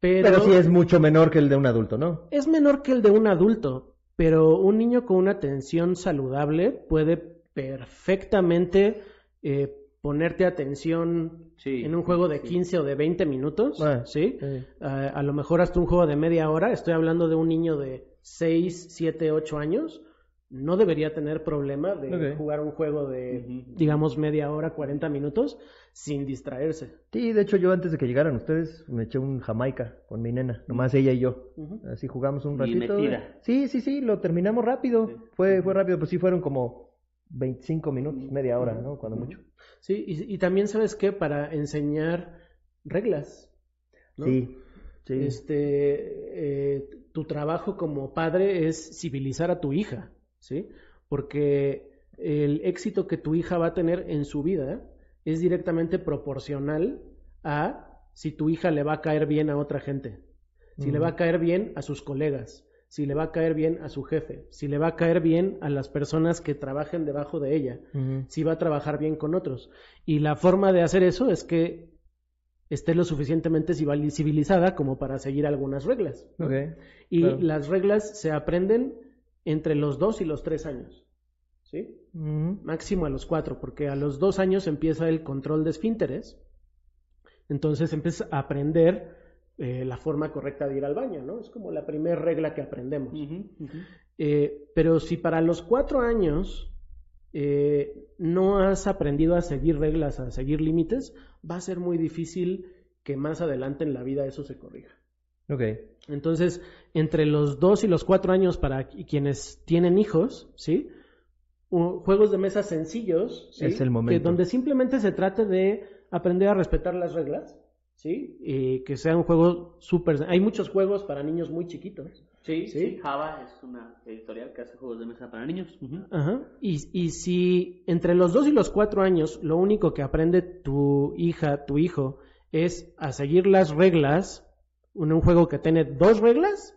Pero, Pero sí es mucho menor que el de un adulto, ¿no? es menor que el de un adulto. Pero un niño con una atención saludable puede perfectamente eh, ponerte atención Sí, en un juego de sí. 15 o de 20 minutos. Ah, ¿sí? sí. a, a lo mejor hasta un juego de media hora. Estoy hablando de un niño de 6, 7, 8 años. No debería tener problema de jugar un juego de, digamos, media hora, 40 minutos sin distraerse. Sí, de hecho yo antes de que llegaran ustedes me eché un Jamaica con mi nena, nomás ella y yo. Así jugamos un Bien ratito. metida. Sí, sí, sí, lo terminamos rápido. Sí. Fue, fue rápido, pues sí fueron como 25 minutos, media hora, ¿no? Cuando mucho. Sí, y, y también sabes que para enseñar reglas. ¿no? Sí, sí. Este, eh, tu trabajo como padre es civilizar a tu hija, ¿sí? Porque el éxito que tu hija va a tener en su vida es directamente proporcional a si tu hija le va a caer bien a otra gente, si le va a caer bien a sus colegas, si le va a caer bien a su jefe, si le va a caer bien a las personas que trabajen debajo de ella si va a trabajar bien con otros. Y la forma de hacer eso es que esté lo suficientemente civili- civilizada como para seguir algunas reglas. ¿no? Ok. Y claro. las reglas se aprenden entre los dos y los tres años. ¿Sí? Máximo a los cuatro, porque a los dos años empieza el control de esfínteres. Entonces empieza a aprender eh, la forma correcta de ir al baño, ¿no? Es como la primera regla que aprendemos. Eh, pero si para los cuatro años eh, no has aprendido a seguir reglas, a seguir límites, va a ser muy difícil que más adelante en la vida eso se corrija. Ok. Entonces, entre los dos y los cuatro años para qui- quienes tienen hijos, ¿sí? Juegos de mesa sencillos, ¿sí? Es el momento. Que donde simplemente se trate de aprender a respetar las reglas, ¿sí? Y que sea un juego súper... Hay muchos juegos para niños muy chiquitos. Sí, Sí. sí, Java es una editorial que hace juegos de mesa para niños. Ajá. Y, y si entre los dos y los cuatro años lo único que aprende tu hija, tu hijo, es a seguir las reglas. En un juego que tiene dos reglas,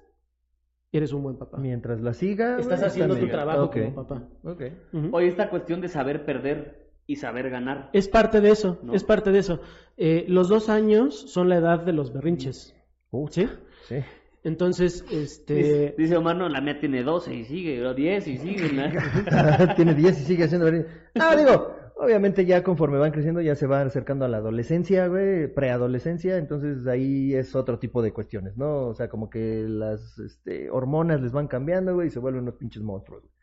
eres un buen papá. Mientras la siga. Estás haciendo tu trabajo Ok, como papá. Ok. Ujú. Hoy esta cuestión de saber perder y saber ganar. Es parte de eso, ¿No? es parte de eso. Eh, los dos años son la edad de los berrinches. Uh, ¿Sí? sí. Entonces, Dice, este... dice Omar, no, la mía tiene 12 y sigue, o 10 y sigue. ¿no? Tiene 10 y sigue haciendo. Ah, digo, obviamente ya conforme van creciendo ya se van acercando a la adolescencia, güey, preadolescencia, entonces ahí es otro tipo de cuestiones, ¿no? O sea, como que las este, hormonas les van cambiando, güey, y se vuelven unos pinches monstruos. güey.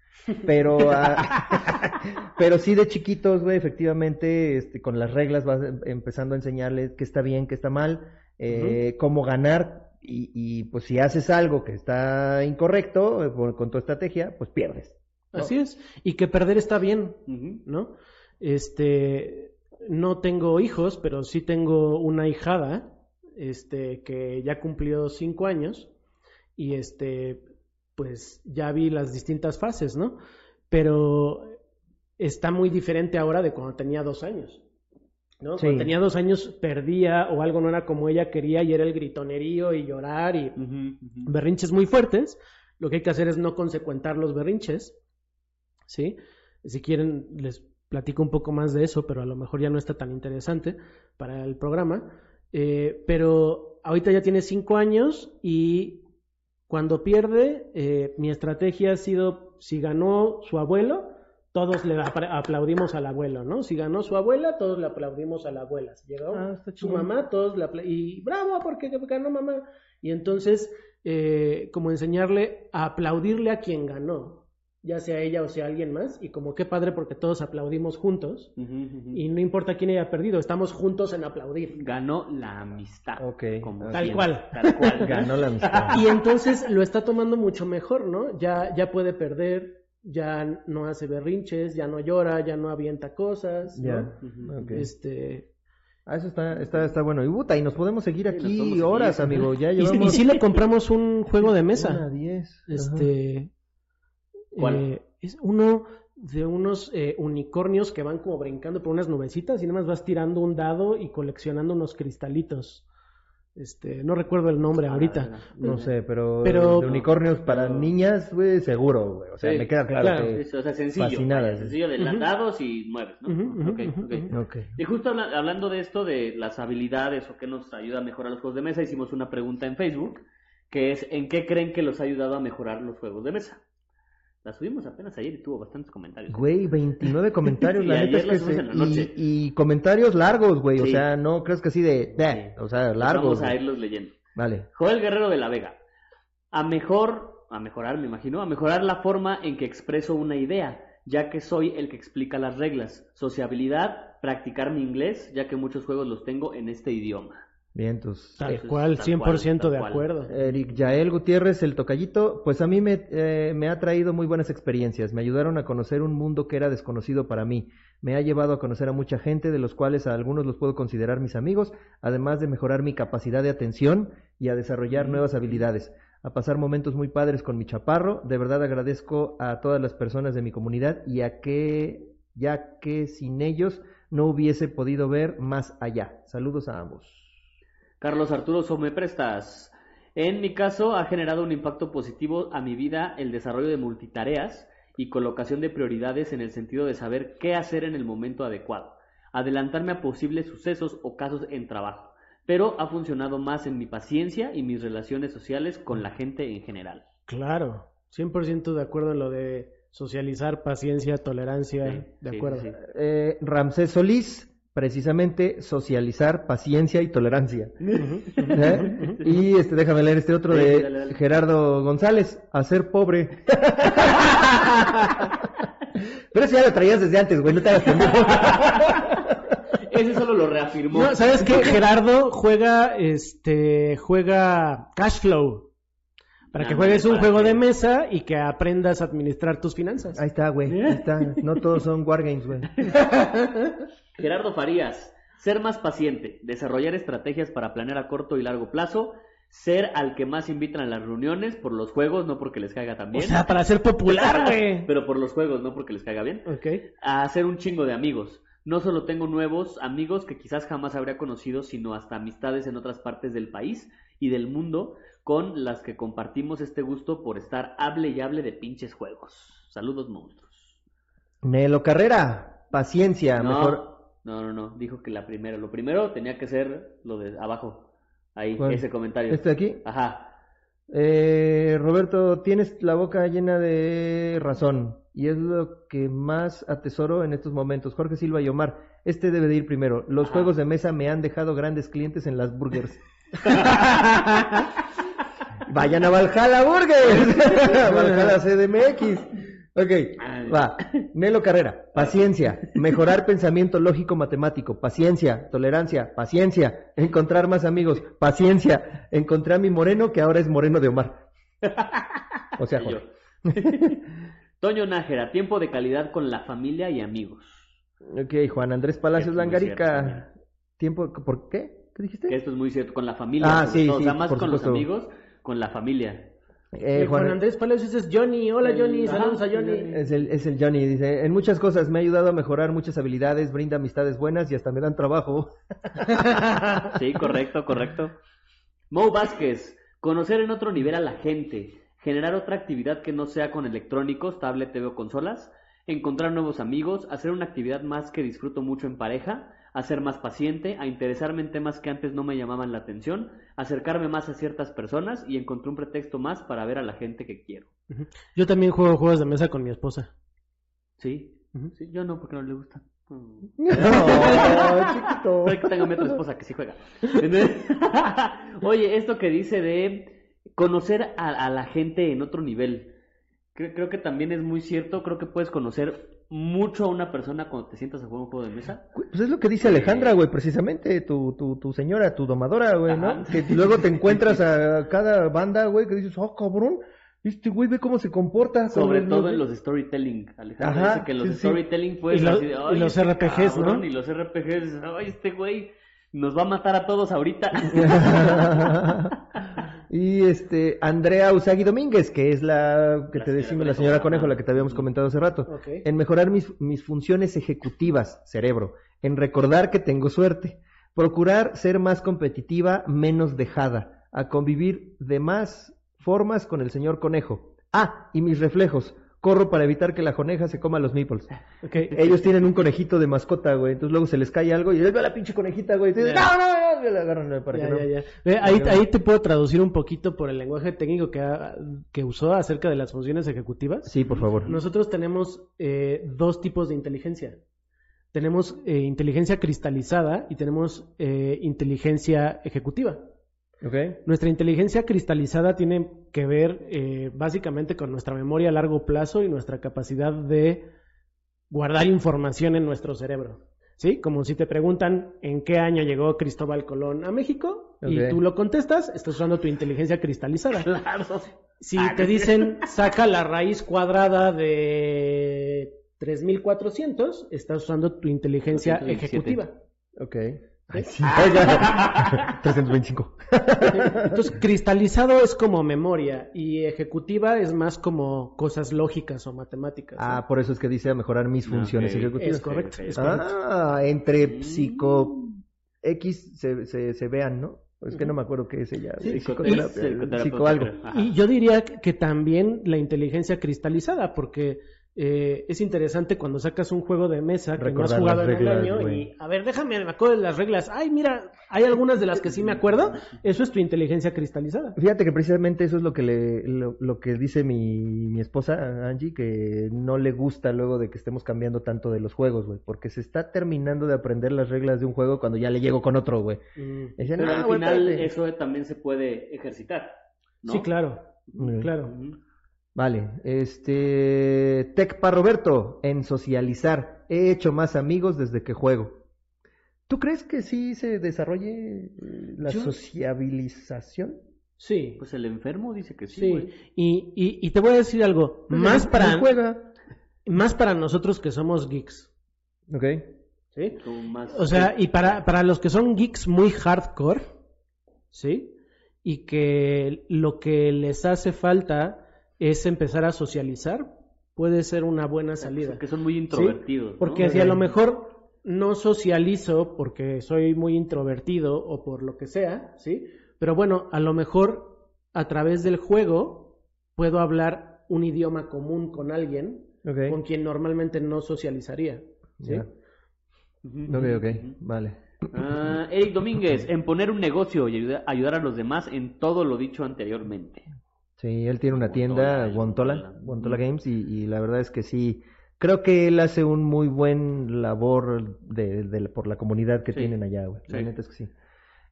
Pero, ah, pero sí de chiquitos, güey, efectivamente, este, con las reglas vas em- empezando a enseñarles qué está bien, qué está mal, eh, cómo ganar, y, y, pues si haces algo que está incorrecto eh, con, tu estrategia, pues pierdes. Así es. Y que perder está bien. ¿no? Este, no tengo hijos, pero sí tengo una hijada, este, que ya cumplió cinco años y este, pues ya vi las distintas fases, ¿no? Pero está muy diferente ahora de cuando tenía dos años. ¿no? Sí. Cuando tenía dos años perdía o algo no era como ella quería y era el gritonerío y llorar y berrinches muy fuertes. Lo que hay que hacer es no consecuentar los berrinches, ¿sí? Si quieren, les platico un poco más de eso, pero a lo mejor ya no está tan interesante para el programa. Eh, pero ahorita ya tiene cinco años y cuando pierde, eh, mi estrategia ha sido, si ganó su abuelo, todos le aplaudimos al abuelo, ¿no? Si ganó su abuela, todos le aplaudimos a la abuela. Si llegó Ah, su mamá, todos le apla- y bravo porque ganó mamá. Y entonces, eh, como enseñarle a aplaudirle a quien ganó, ya sea ella o sea alguien más, y como qué padre porque todos aplaudimos juntos, y no importa quién haya perdido, estamos juntos en aplaudir. Ganó la amistad. Ok, como. Tal cual. Tal cual. Ganó la amistad. Y entonces lo está tomando mucho mejor, ¿no? Ya, ya puede perder, ya no hace berrinches, ya no llora, ya no avienta cosas, ¿no? Ya. Ok. Este, Ah, eso está, está, está bueno. Y puta, y nos podemos seguir aquí horas, seguir. amigo. Ya y, y sí le compramos un juego de una, mesa. diez. Ajá. ¿Cuál? eh, es uno de unos eh, unicornios que van como brincando por unas nubecitas y nada más vas tirando un dado y coleccionando unos cristalitos. Este, no recuerdo el nombre ahorita. No sé, pero, Pero- de unicornios para pero- niñas, güey, seguro, güey. O sea, Sí, me queda claro, claro. que... Eso, o sea, sencillo. Fascinada, sencillo de dados y mueves, ¿no? Ujú, ujú, Ok, ujú, ok. ujú. Ok. Y justo habla- hablando de esto, de las habilidades o qué nos ayuda a mejorar los juegos de mesa, hicimos una pregunta en Facebook, que es ¿en qué creen que los ha ayudado a mejorar los juegos de mesa? La subimos apenas ayer y tuvo bastantes comentarios. Güey, 29 comentarios, Y la neta es que se- la noche. y, y comentarios largos, güey, o sea, no crees que así de, de, o sea, largos. Vamos a güey. irlos leyendo. Vale. Joel Guerrero de la Vega. A mejor, a mejorar, me imagino, a mejorar la forma en que expreso una idea, ya que soy el que explica las reglas. Sociabilidad, practicar mi inglés, ya que muchos juegos los tengo en este idioma. Bien, tus... Tal cual, tal 100% cual, de cual. acuerdo. Eric Yael Gutiérrez, el tocallito, pues a mí me, eh, me ha traído muy buenas experiencias, me ayudaron a conocer un mundo que era desconocido para mí, me ha llevado a conocer a mucha gente, de los cuales a algunos los puedo considerar mis amigos, además de mejorar mi capacidad de atención y a desarrollar nuevas habilidades, a pasar momentos muy padres con mi chaparro, de verdad agradezco a todas las personas de mi comunidad y a que, ya que sin ellos no hubiese podido ver más allá. Saludos a ambos. Carlos Arturo So, ¿me prestas? En mi caso, ha generado un impacto positivo a mi vida el desarrollo de multitareas y colocación de prioridades en el sentido de saber qué hacer en el momento adecuado, adelantarme a posibles sucesos o casos en trabajo, pero ha funcionado más en mi paciencia y mis relaciones sociales con la gente en general. Claro, 100% de acuerdo en lo de socializar, paciencia, tolerancia, Sí, de acuerdo. sí, sí. Eh, Ramsés Solís, precisamente socializar, paciencia y tolerancia. ¿Eh? Y este, déjame leer este otro Sí, de dale, dale. Gerardo González, hacer pobre. Pero eso ya lo traías desde antes, güey, no te hagas. Ese solo lo reafirmó. No, ¿sabes qué? Gerardo juega, este, juega Cash Flow. Para que Ah, juegues un juego que- de mesa y que aprendas a administrar tus finanzas. Ahí está, güey, ahí está. No todos son wargames, güey. Gerardo Farías, ser más paciente, desarrollar estrategias para planear a corto y largo plazo, ser al que más invitan a las reuniones por los juegos, no porque les caiga tan O bien, sea, para ser popular, güey. pero por los juegos, no porque les caiga bien, Ok. a hacer un chingo de amigos, No solo tengo nuevos amigos que quizás jamás habría conocido, sino hasta amistades en otras partes del país y del mundo con las que compartimos este gusto por estar hable y hable de pinches juegos. Saludos, monstruos. Nelo Carrera, paciencia, No, mejor. No, no, no, dijo que la primera. Lo primero tenía que ser lo de abajo. Ahí, ¿Cuál? ese comentario. ¿Este de aquí? Ajá. Eh, Roberto, tienes la boca llena de razón y es lo que más atesoro en estos momentos. Jorge Silva y Omar, este debe de ir primero. Los Ajá. juegos de mesa me han dejado grandes clientes en las burgers. Vayan a Valhalla Burgers, Valhalla CDMX. Ok, va. Nelo Carrera, paciencia, mejorar pensamiento lógico matemático, paciencia, tolerancia, paciencia, encontrar más amigos, paciencia, encontré a mi moreno que ahora es moreno de Omar. O sea. Jorge. Toño Nájera, tiempo de calidad con la familia y amigos. Ok, Juan Andrés Palacios cierto Langarica. Tiempo, ¿por qué? ¿Qué dijiste? Que esto es muy cierto, con la familia. Ah, sí, sí, O sea, más con los amigos, con la familia. Eh, Eh, Juan Andrés Palacios es Johnny. Hola El- Johnny, ajá, saludos a Johnny. Es el, es el Johnny, dice, en muchas cosas me ha ayudado a mejorar muchas habilidades, brinda amistades buenas y hasta me dan trabajo. Sí, correcto, correcto. Mo Vázquez, conocer en otro nivel a la gente, generar otra actividad que no sea con electrónicos, tablet, TV o consolas, encontrar nuevos amigos, hacer una actividad más que disfruto mucho en pareja, a ser más paciente, a interesarme en temas que antes no me llamaban la atención, acercarme más a ciertas personas y encontré un pretexto más para ver a la gente que quiero. Yo también juego juegos de mesa con mi esposa. Sí, sí yo no, porque no le gusta. Mm. No, chiquito. Puede que tenga mi otra esposa que sí juega. Oye, esto que dice de conocer a, a la gente en otro nivel. Creo, creo que también es muy cierto. Creo que puedes conocer mucho a una persona cuando te sientas a jugar un juego de mesa. Pues es lo que dice Alejandra, güey, precisamente, tu, tu, tu señora, tu domadora, güey, ¿no? Ajá. Que luego te encuentras a cada banda, güey, que dices, oh, cabrón, este güey ve cómo se comporta. Sobre todo en los storytelling. Alejandro Ajá, dice que los sí, storytelling pues Y lo- así de, y "Ay, los este RPGs, ¿no? cabrón", Y los RPGs, ay, este güey nos va a matar a todos ahorita. y este, Andrea Usagi Domínguez, que es la que La te decimos, la señora. Conejo, la que te habíamos comentado hace rato. Ok. En mejorar mis, mis funciones ejecutivas, cerebro. En recordar que tengo suerte. Procurar ser más competitiva, menos dejada. A convivir de más formas con el señor Conejo. Ah, y mis reflejos. Corro para evitar que la coneja se coma los meeples. Ok. Ellos tienen un conejito de mascota, güey. Entonces luego se les cae algo y les ve a la pinche conejita, güey. Y dicen, Ya. no, no, no, la agarran para Ya, que no. Ve, ahí, ahí te puedo traducir un poquito por el lenguaje técnico que, ha- que usó acerca de las funciones ejecutivas. Sí, por favor. Nosotros tenemos eh, dos tipos de inteligencia. Tenemos eh, inteligencia cristalizada y tenemos eh, inteligencia ejecutiva. ¿Ok? Nuestra inteligencia cristalizada tiene que ver eh, básicamente con nuestra memoria a largo plazo y nuestra capacidad de guardar información en nuestro cerebro. ¿Sí? Como si te preguntan en qué año llegó Cristóbal Colón a México y tú lo contestas, estás usando tu inteligencia cristalizada. Claro. Si te dicen saca la raíz cuadrada de 3400, estás usando tu inteligencia 227. ejecutiva. Ok. Ay, sí. Oiga. 325. Entonces, cristalizado es como memoria y ejecutiva es más como cosas lógicas o matemáticas. ¿no? Ah, por eso es que dice mejorar mis funciones Ok. ejecutivas. es correcto. es correcto. Ah, entre Mm. psico X se, se, se vean, ¿no? Es que no me acuerdo qué es ella. Sí, psicoterapia, psicoterapeuta, psico algo. Ajá. Y yo diría que, que también la inteligencia cristalizada, porque eh, es interesante cuando sacas un juego de mesa que no has jugado en un año güey. y, a ver, déjame, me acuerdo de las reglas. Ay, mira, hay algunas de las que sí me acuerdo. Eso es tu inteligencia cristalizada. Fíjate que precisamente eso es lo que le, lo, lo que dice mi, mi esposa Angie, que no le gusta luego de que estemos cambiando tanto de los juegos, güey, porque se está terminando de aprender las reglas de un juego cuando ya le llego con otro, güey. Mm. Pero "No, al final espérate". eso también se puede ejercitar. ¿no? Sí, claro, Mm. claro. Vale, este Tech para Roberto, en socializar. He hecho más amigos desde que juego. ¿Tú crees que sí se desarrolle eh, la Yo- sociabilización? Sí, Pues el enfermo dice que sí. Y, y, y te voy a decir algo, más para, juega. más para nosotros que somos geeks. Ok. ¿sí? Como más- O sea, y para, para los que son geeks muy hardcore, ¿sí? Y que lo que les hace falta es empezar a socializar, puede ser una buena salida. que son muy introvertidos. Porque si a lo mejor no socializo porque soy muy introvertido o por lo que sea, ¿sí? Pero bueno, a lo mejor a través del juego puedo hablar un idioma común con alguien con quien normalmente no socializaría, ¿sí? Ya. Ok, ok, vale. Ah, Eric Domínguez, en poner un negocio y ayuda- ayudar a los demás en todo lo dicho anteriormente. Sí, él tiene una tienda, Guantola, Guantola, Games, y, y la verdad es que sí, creo que él hace un muy buen labor de, de- por la comunidad que Sí. tienen allá, güey. La Sí. neta es que sí.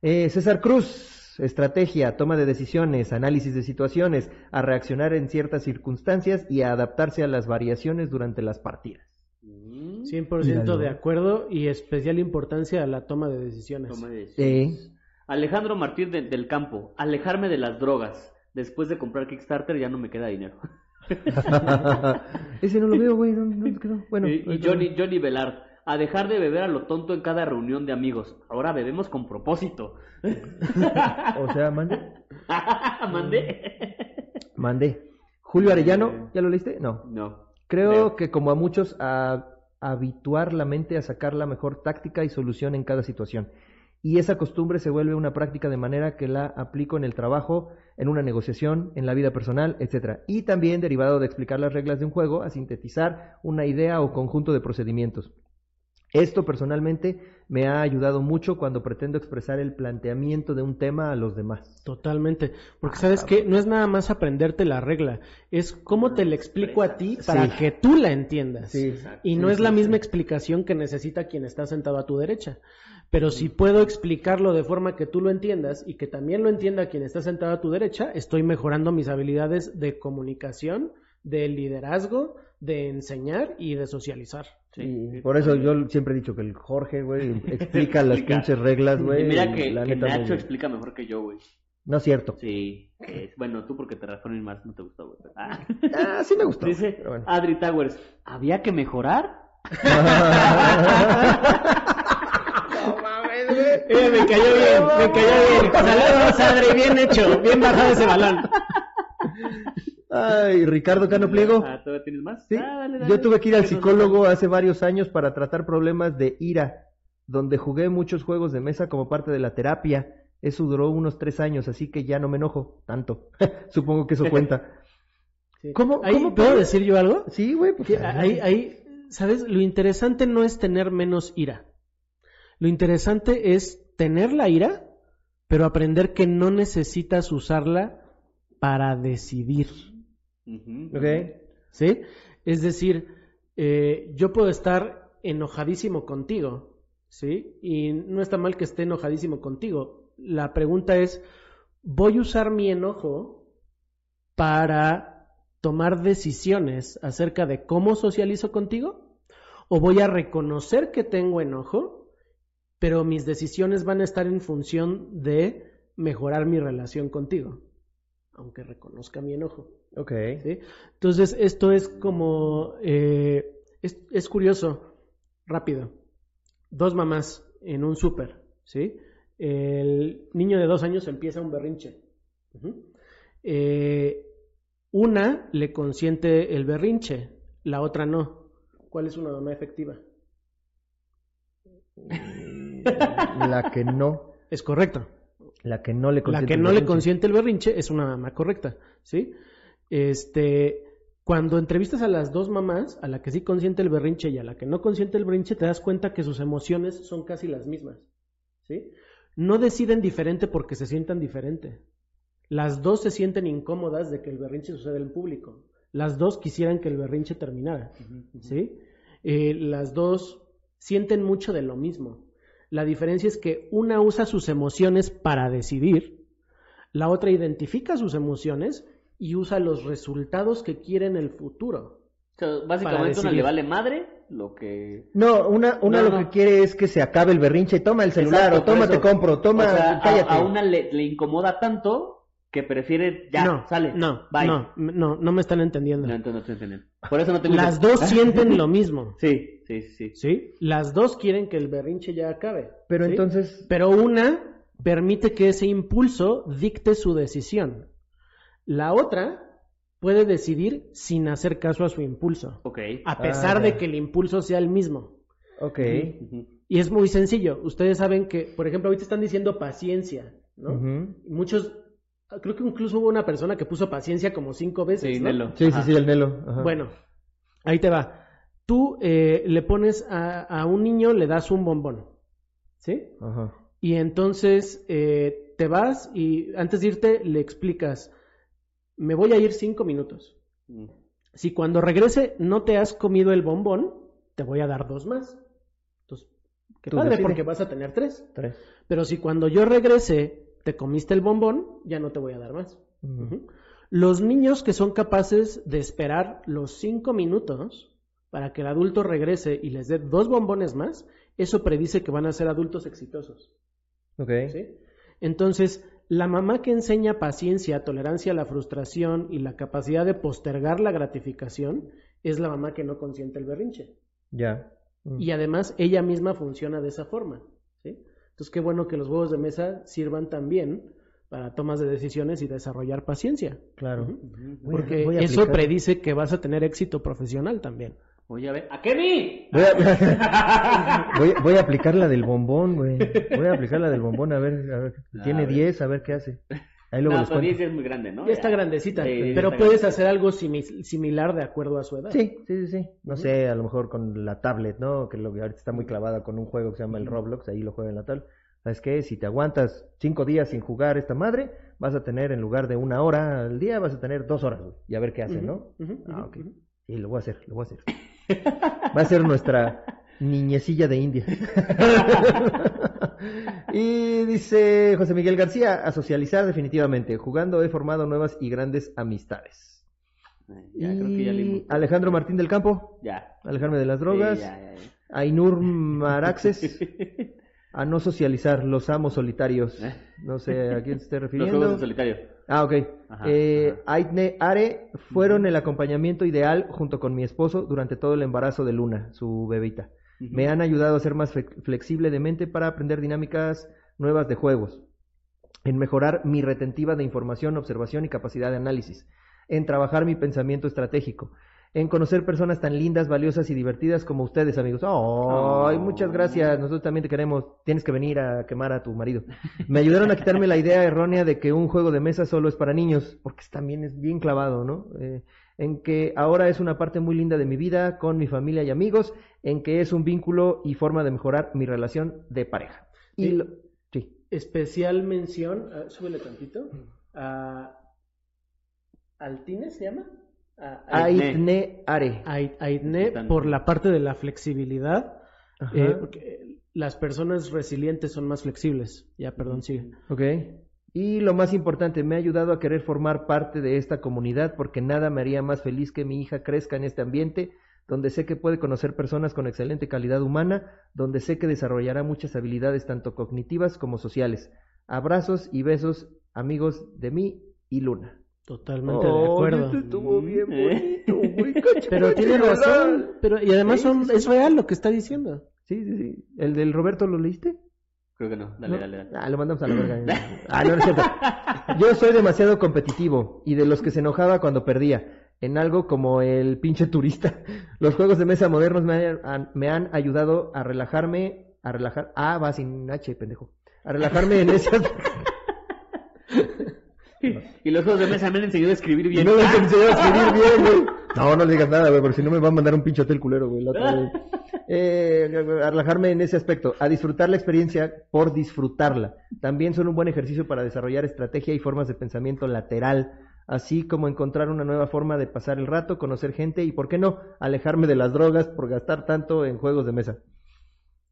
Eh, César Cruz, estrategia, toma de decisiones, análisis de situaciones, a reaccionar en ciertas circunstancias y a adaptarse a las variaciones durante las partidas. Mm, 100% Míralo. de acuerdo y especial importancia a la toma de decisiones. toma de Sí. decisiones. Alejandro Martín de- del Campo, alejarme de las drogas. Después de comprar Kickstarter ya no me queda dinero. Ese no lo veo, güey, ¿dónde, dónde quedó? Bueno, y Johnny, Johnny Velard, a dejar de beber a lo tonto en cada reunión de amigos. Ahora bebemos con propósito. O sea, mande. Mandé. Mandé. Julio Arellano, ¿ya lo leíste? No. No. Creo Leo. que como a muchos, a habituar la mente a sacar la mejor táctica y solución en cada situación. Y esa costumbre se vuelve una práctica de manera que la aplico en el trabajo, en una negociación, en la vida personal, etcétera. Y también derivado de explicar las reglas de un juego, a sintetizar una idea o conjunto de procedimientos. Esto personalmente me ha ayudado mucho cuando pretendo expresar el planteamiento de un tema a los demás. Totalmente. Porque Ah, sabes que no es nada más aprenderte la regla, es cómo te la explico a ti Sí. para que tú la entiendas. Sí. Y no Sí, es la sí. misma explicación que necesita quien está sentado a tu derecha. Pero si puedo explicarlo de forma que tú lo entiendas y que también lo entienda quien está sentado a tu derecha, estoy mejorando mis habilidades de comunicación, de liderazgo, de enseñar y de socializar. Sí, y por eso yo siempre he dicho que el Jorge, güey, explica las pinches reglas, güey. Mira que, la que Nacho explica mejor que yo, güey. No es cierto. Sí. es- bueno, tú porque te rasparon más no te gustó, güey. Ah. Ah, sí me gustó. Dice pero bueno. Adri Towers, ¿había que mejorar? Eh, me cayó bien, me cayó bien. Saludos, Adri, bien hecho, bien bajado ese balón. Ay, Ricardo Cano Pliego. Ah, ¿Todavía tienes más? Sí, Ah, dale, dale. yo tuve que ir al psicólogo hace varios años para tratar problemas de ira, donde jugué muchos juegos de mesa como parte de la terapia. Eso duró unos tres años, así que ya no me enojo tanto. Supongo que eso cuenta. Sí. ¿Cómo- Ahí, cómo ¿Puedo decir yo algo? Sí, güey. pues, ahí, ahí, ¿sabes? Lo interesante no es tener menos ira. Lo interesante es tener la ira, pero aprender que no necesitas usarla para decidir. Ok. ¿Sí? Es decir, eh, yo puedo estar enojadísimo contigo, ¿sí? Y no está mal que esté enojadísimo contigo. La pregunta es, ¿voy a usar mi enojo para tomar decisiones acerca de cómo socializo contigo? ¿O voy a reconocer que tengo enojo, pero mis decisiones van a estar en función de mejorar mi relación contigo? Aunque reconozca mi enojo. Ok. ¿sí? Entonces, esto es como, eh, es, es curioso, rápido. Dos mamás en un súper, ¿sí? El niño de dos años empieza un berrinche. Eh, una le consiente el berrinche, la otra no. ¿Cuál es una mamá efectiva? La que no, Es correcto. la que no le La consiente que el no le berrinche. consiente el berrinche es una mamá correcta, ¿sí? Este, cuando entrevistas a las dos mamás, a la que sí consiente el berrinche y a la que no consiente el berrinche, te das cuenta que sus emociones son casi las mismas, ¿sí? No deciden diferente porque se sientan diferente. Las dos se sienten incómodas de que el berrinche suceda en público. Las dos quisieran que el berrinche terminara, ¿sí? Eh, las dos sienten mucho de lo mismo. La diferencia es que una usa sus emociones para decidir, la otra identifica sus emociones y usa los resultados que quiere en el futuro. O sea, básicamente una le vale madre lo que... No, una, una No, lo no. que quiere es que se acabe el berrinche. Toma el celular, Exacto, o toma, te compro, toma, O sea, a- una le, le incomoda tanto que prefiere ya, no, sale, no, bye. no, no, no me están entendiendo. No, entonces no te entienden. Por eso no tengo... Las dos sienten lo mismo, Sí, sí, sí. ¿sí? Las dos quieren que el berrinche ya acabe. Pero ¿sí? entonces, Pero una permite que ese impulso dicte su decisión. La otra puede decidir sin hacer caso a su impulso, Ok. a pesar Ah, de que el impulso sea el mismo. Ok. Y es muy sencillo. Ustedes saben que, por ejemplo, ahorita están diciendo paciencia, ¿no? Muchos, creo que incluso hubo una persona que puso paciencia como cinco veces. Sí, ¿no? Nelo. Sí, sí, Ajá. sí, el Nelo. Ajá. Bueno, ahí te va. Tú eh, le pones a, a un niño, le das un bombón, ¿sí? Ajá. Y entonces eh, te vas y antes de irte le explicas, me voy a ir cinco minutos. Mm. Si cuando regrese no te has comido el bombón, te voy a dar dos más. Entonces, qué Tú padre, porque vas a tener tres. Tres. Pero si cuando yo regrese te comiste el bombón, ya no te voy a dar más. Los niños que son capaces de esperar los cinco minutos para que el adulto regrese y les dé dos bombones más, eso predice que van a ser adultos exitosos. Ok. ¿sí? Entonces, la mamá que enseña paciencia, tolerancia a la frustración y la capacidad de postergar la gratificación es la mamá que no consiente el berrinche. Ya. Mm. Y además ella misma funciona de esa forma. Entonces, qué bueno que los juegos de mesa sirvan también para tomas de decisiones y desarrollar paciencia. Claro. Voy a- Porque voy a eso aplicar- predice que vas a tener éxito profesional también. Oye, a ver, ¡a Kemi! Voy a, voy, voy a aplicar la del bombón, güey. Voy a aplicar la del bombón, a ver, a ver. A Tiene ver. 10, a ver qué hace. Ahí luego no, les pues cuento. 10 es muy grande, ¿no? ya está grandecita, Sí, pero está puedes grande. hacer algo simi- similar de acuerdo a su edad. Sí, sí, sí, sí. No sé, a lo mejor con la tablet, ¿no? Que lo que ahorita está muy clavada con un juego que se llama el Roblox, ahí lo juega en la tablet. ¿Sabes qué? Si te aguantas cinco días sin jugar esta madre, vas a tener en lugar de una hora al día, vas a tener dos horas, güey. Y a ver qué hace, ¿no? Ah, ok. Sí, lo voy a hacer, lo voy a hacer. Va a ser nuestra niñecilla de India. y dice José Miguel García, a socializar definitivamente. Jugando he formado nuevas y grandes amistades. Ya, creo que ya Y leímos. Alejandro Martín del Campo, Ya. alejarme de las drogas. Sí, ya, ya, ya. Ainur Maraxes, a no socializar, los amos solitarios. Eh. No sé a quién se esté Los refiriendo. juegos solitario. Ah, ok. Ajá, eh, ajá. Aitne Are fueron el acompañamiento ideal junto con mi esposo durante todo el embarazo de Luna, su bebita. Me han ayudado a ser más flexible de mente para aprender dinámicas nuevas de juegos, en mejorar mi retentiva de información, observación y capacidad de análisis, en trabajar mi pensamiento estratégico, en conocer personas tan lindas, valiosas y divertidas como ustedes, amigos. ¡Ay, Oh. muchas gracias! Nosotros también te queremos. Tienes que venir a quemar a tu marido. Me ayudaron a quitarme la idea errónea de que un juego de mesa solo es para niños, porque también es bien clavado, ¿no? Eh, en que ahora es una parte muy linda de mi vida con mi familia y amigos, en que es un vínculo y forma de mejorar mi relación de pareja. Y Sí. lo- sí. Especial mención, ah, súbele tantito, a Altine se llama, a, a- Aitne. Aitne Are. a- Aitne por la parte de la flexibilidad, eh, porque las personas resilientes son más flexibles. Ya, perdón, sigue. Ok. Y lo más importante, me ha ayudado a querer formar parte de esta comunidad porque nada me haría más feliz que mi hija crezca en este ambiente donde sé que puede conocer personas con excelente calidad humana, donde sé que desarrollará muchas habilidades tanto cognitivas como sociales. Abrazos y besos, amigos de mí y Luna. Totalmente de acuerdo. este estuvo bien bonito, güey, cacho, Pero cacho, tiene razón, pero y además son, es real lo que está diciendo. Sí, sí, sí. ¿El del Roberto lo leíste? Creo que no. Dale, ¿No? dale, dale. Ah, lo mandamos a la verga. Ah, no, no es cierto. Yo soy demasiado competitivo y de los que se enojaba cuando perdía. En algo como el pinche turista. Los juegos de mesa modernos me han, me han ayudado a relajarme, a relajar. Ah, va sin H, pendejo. A relajarme en esas. Y los juegos de mesa me han enseñado a escribir bien. no les enseñé a escribir bien, güey. No, no le digas nada, güey, porque si no me va a mandar un pinche hotel culero, güey. la otra vez. Eh, a relajarme en ese aspecto, a disfrutar la experiencia por disfrutarla. También son un buen ejercicio para desarrollar estrategia y formas de pensamiento lateral, así como encontrar una nueva forma de pasar el rato, conocer gente y, ¿por qué no?, alejarme de las drogas por gastar tanto en juegos de mesa.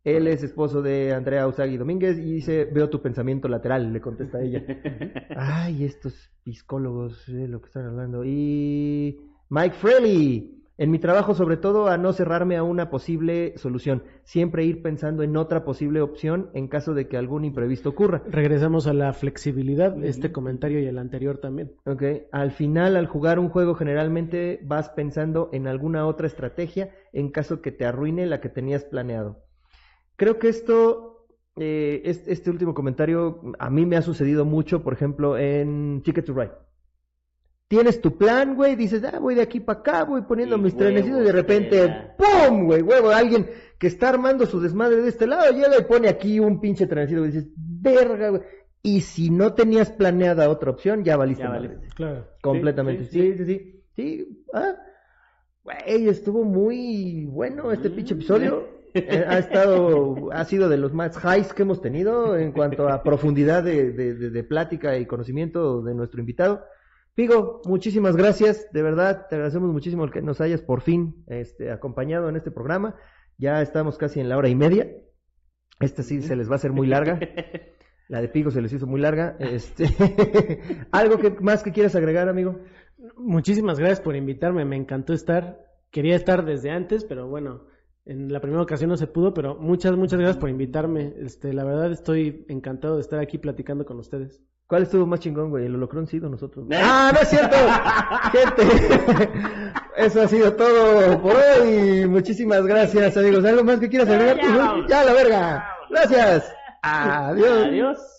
Él es esposo de Andrea Usagi Domínguez y dice, veo tu pensamiento lateral, le contesta ella. Ay, estos psicólogos, eh, lo que están hablando. Y Mike Fraley, en mi trabajo sobre todo a no cerrarme a una posible solución, siempre ir pensando en otra posible opción en caso de que algún imprevisto ocurra. Regresamos a la flexibilidad, este comentario y el anterior también. Ok, al final al jugar un juego generalmente vas pensando en alguna otra estrategia en caso que te arruine la que tenías planeado. Creo que esto, eh, este, este último comentario a mí me ha sucedido mucho, por ejemplo, en Ticket to Ride. Tienes tu plan, güey, dices, ah, voy de aquí para acá, voy poniendo Y mis trenecitos y de repente. ¡pum! güey, huevo, alguien que está armando su desmadre de este lado llega y pone aquí un pinche trenecito y dices, verga, güey. Y si no tenías planeada otra opción, ya valiste. Ya valiste. Claro. Completamente. Sí, Sí, sí, sí. Sí, ah. Güey, estuvo muy bueno este pinche Mm. episodio. Eh, ha estado, ha sido de los más highs que hemos tenido en cuanto a profundidad de, de, de- de plática y conocimiento de nuestro invitado. Pigo, muchísimas gracias, de verdad, te agradecemos muchísimo el que nos hayas por fin este, acompañado en este programa. Ya estamos casi en la hora y media. Esta sí se les va a hacer muy larga. La de Pigo se les hizo muy larga. Este, ¿Algo que más que quieras agregar, amigo? Muchísimas gracias por invitarme, me encantó estar. Quería estar desde antes, pero bueno, en la primera ocasión no se pudo, pero muchas, muchas gracias por invitarme. Este, la verdad estoy encantado de estar aquí platicando con ustedes. ¿Cuál estuvo más chingón, güey? ¿El holocrón sí o nosotros? ¡Ah, no es cierto! Gente, eso ha sido todo por hoy. Muchísimas gracias, amigos. ¿Algo más que quieras agregar? Ya. ¡Ya, la verga! ¡Gracias! Adiós. Adiós.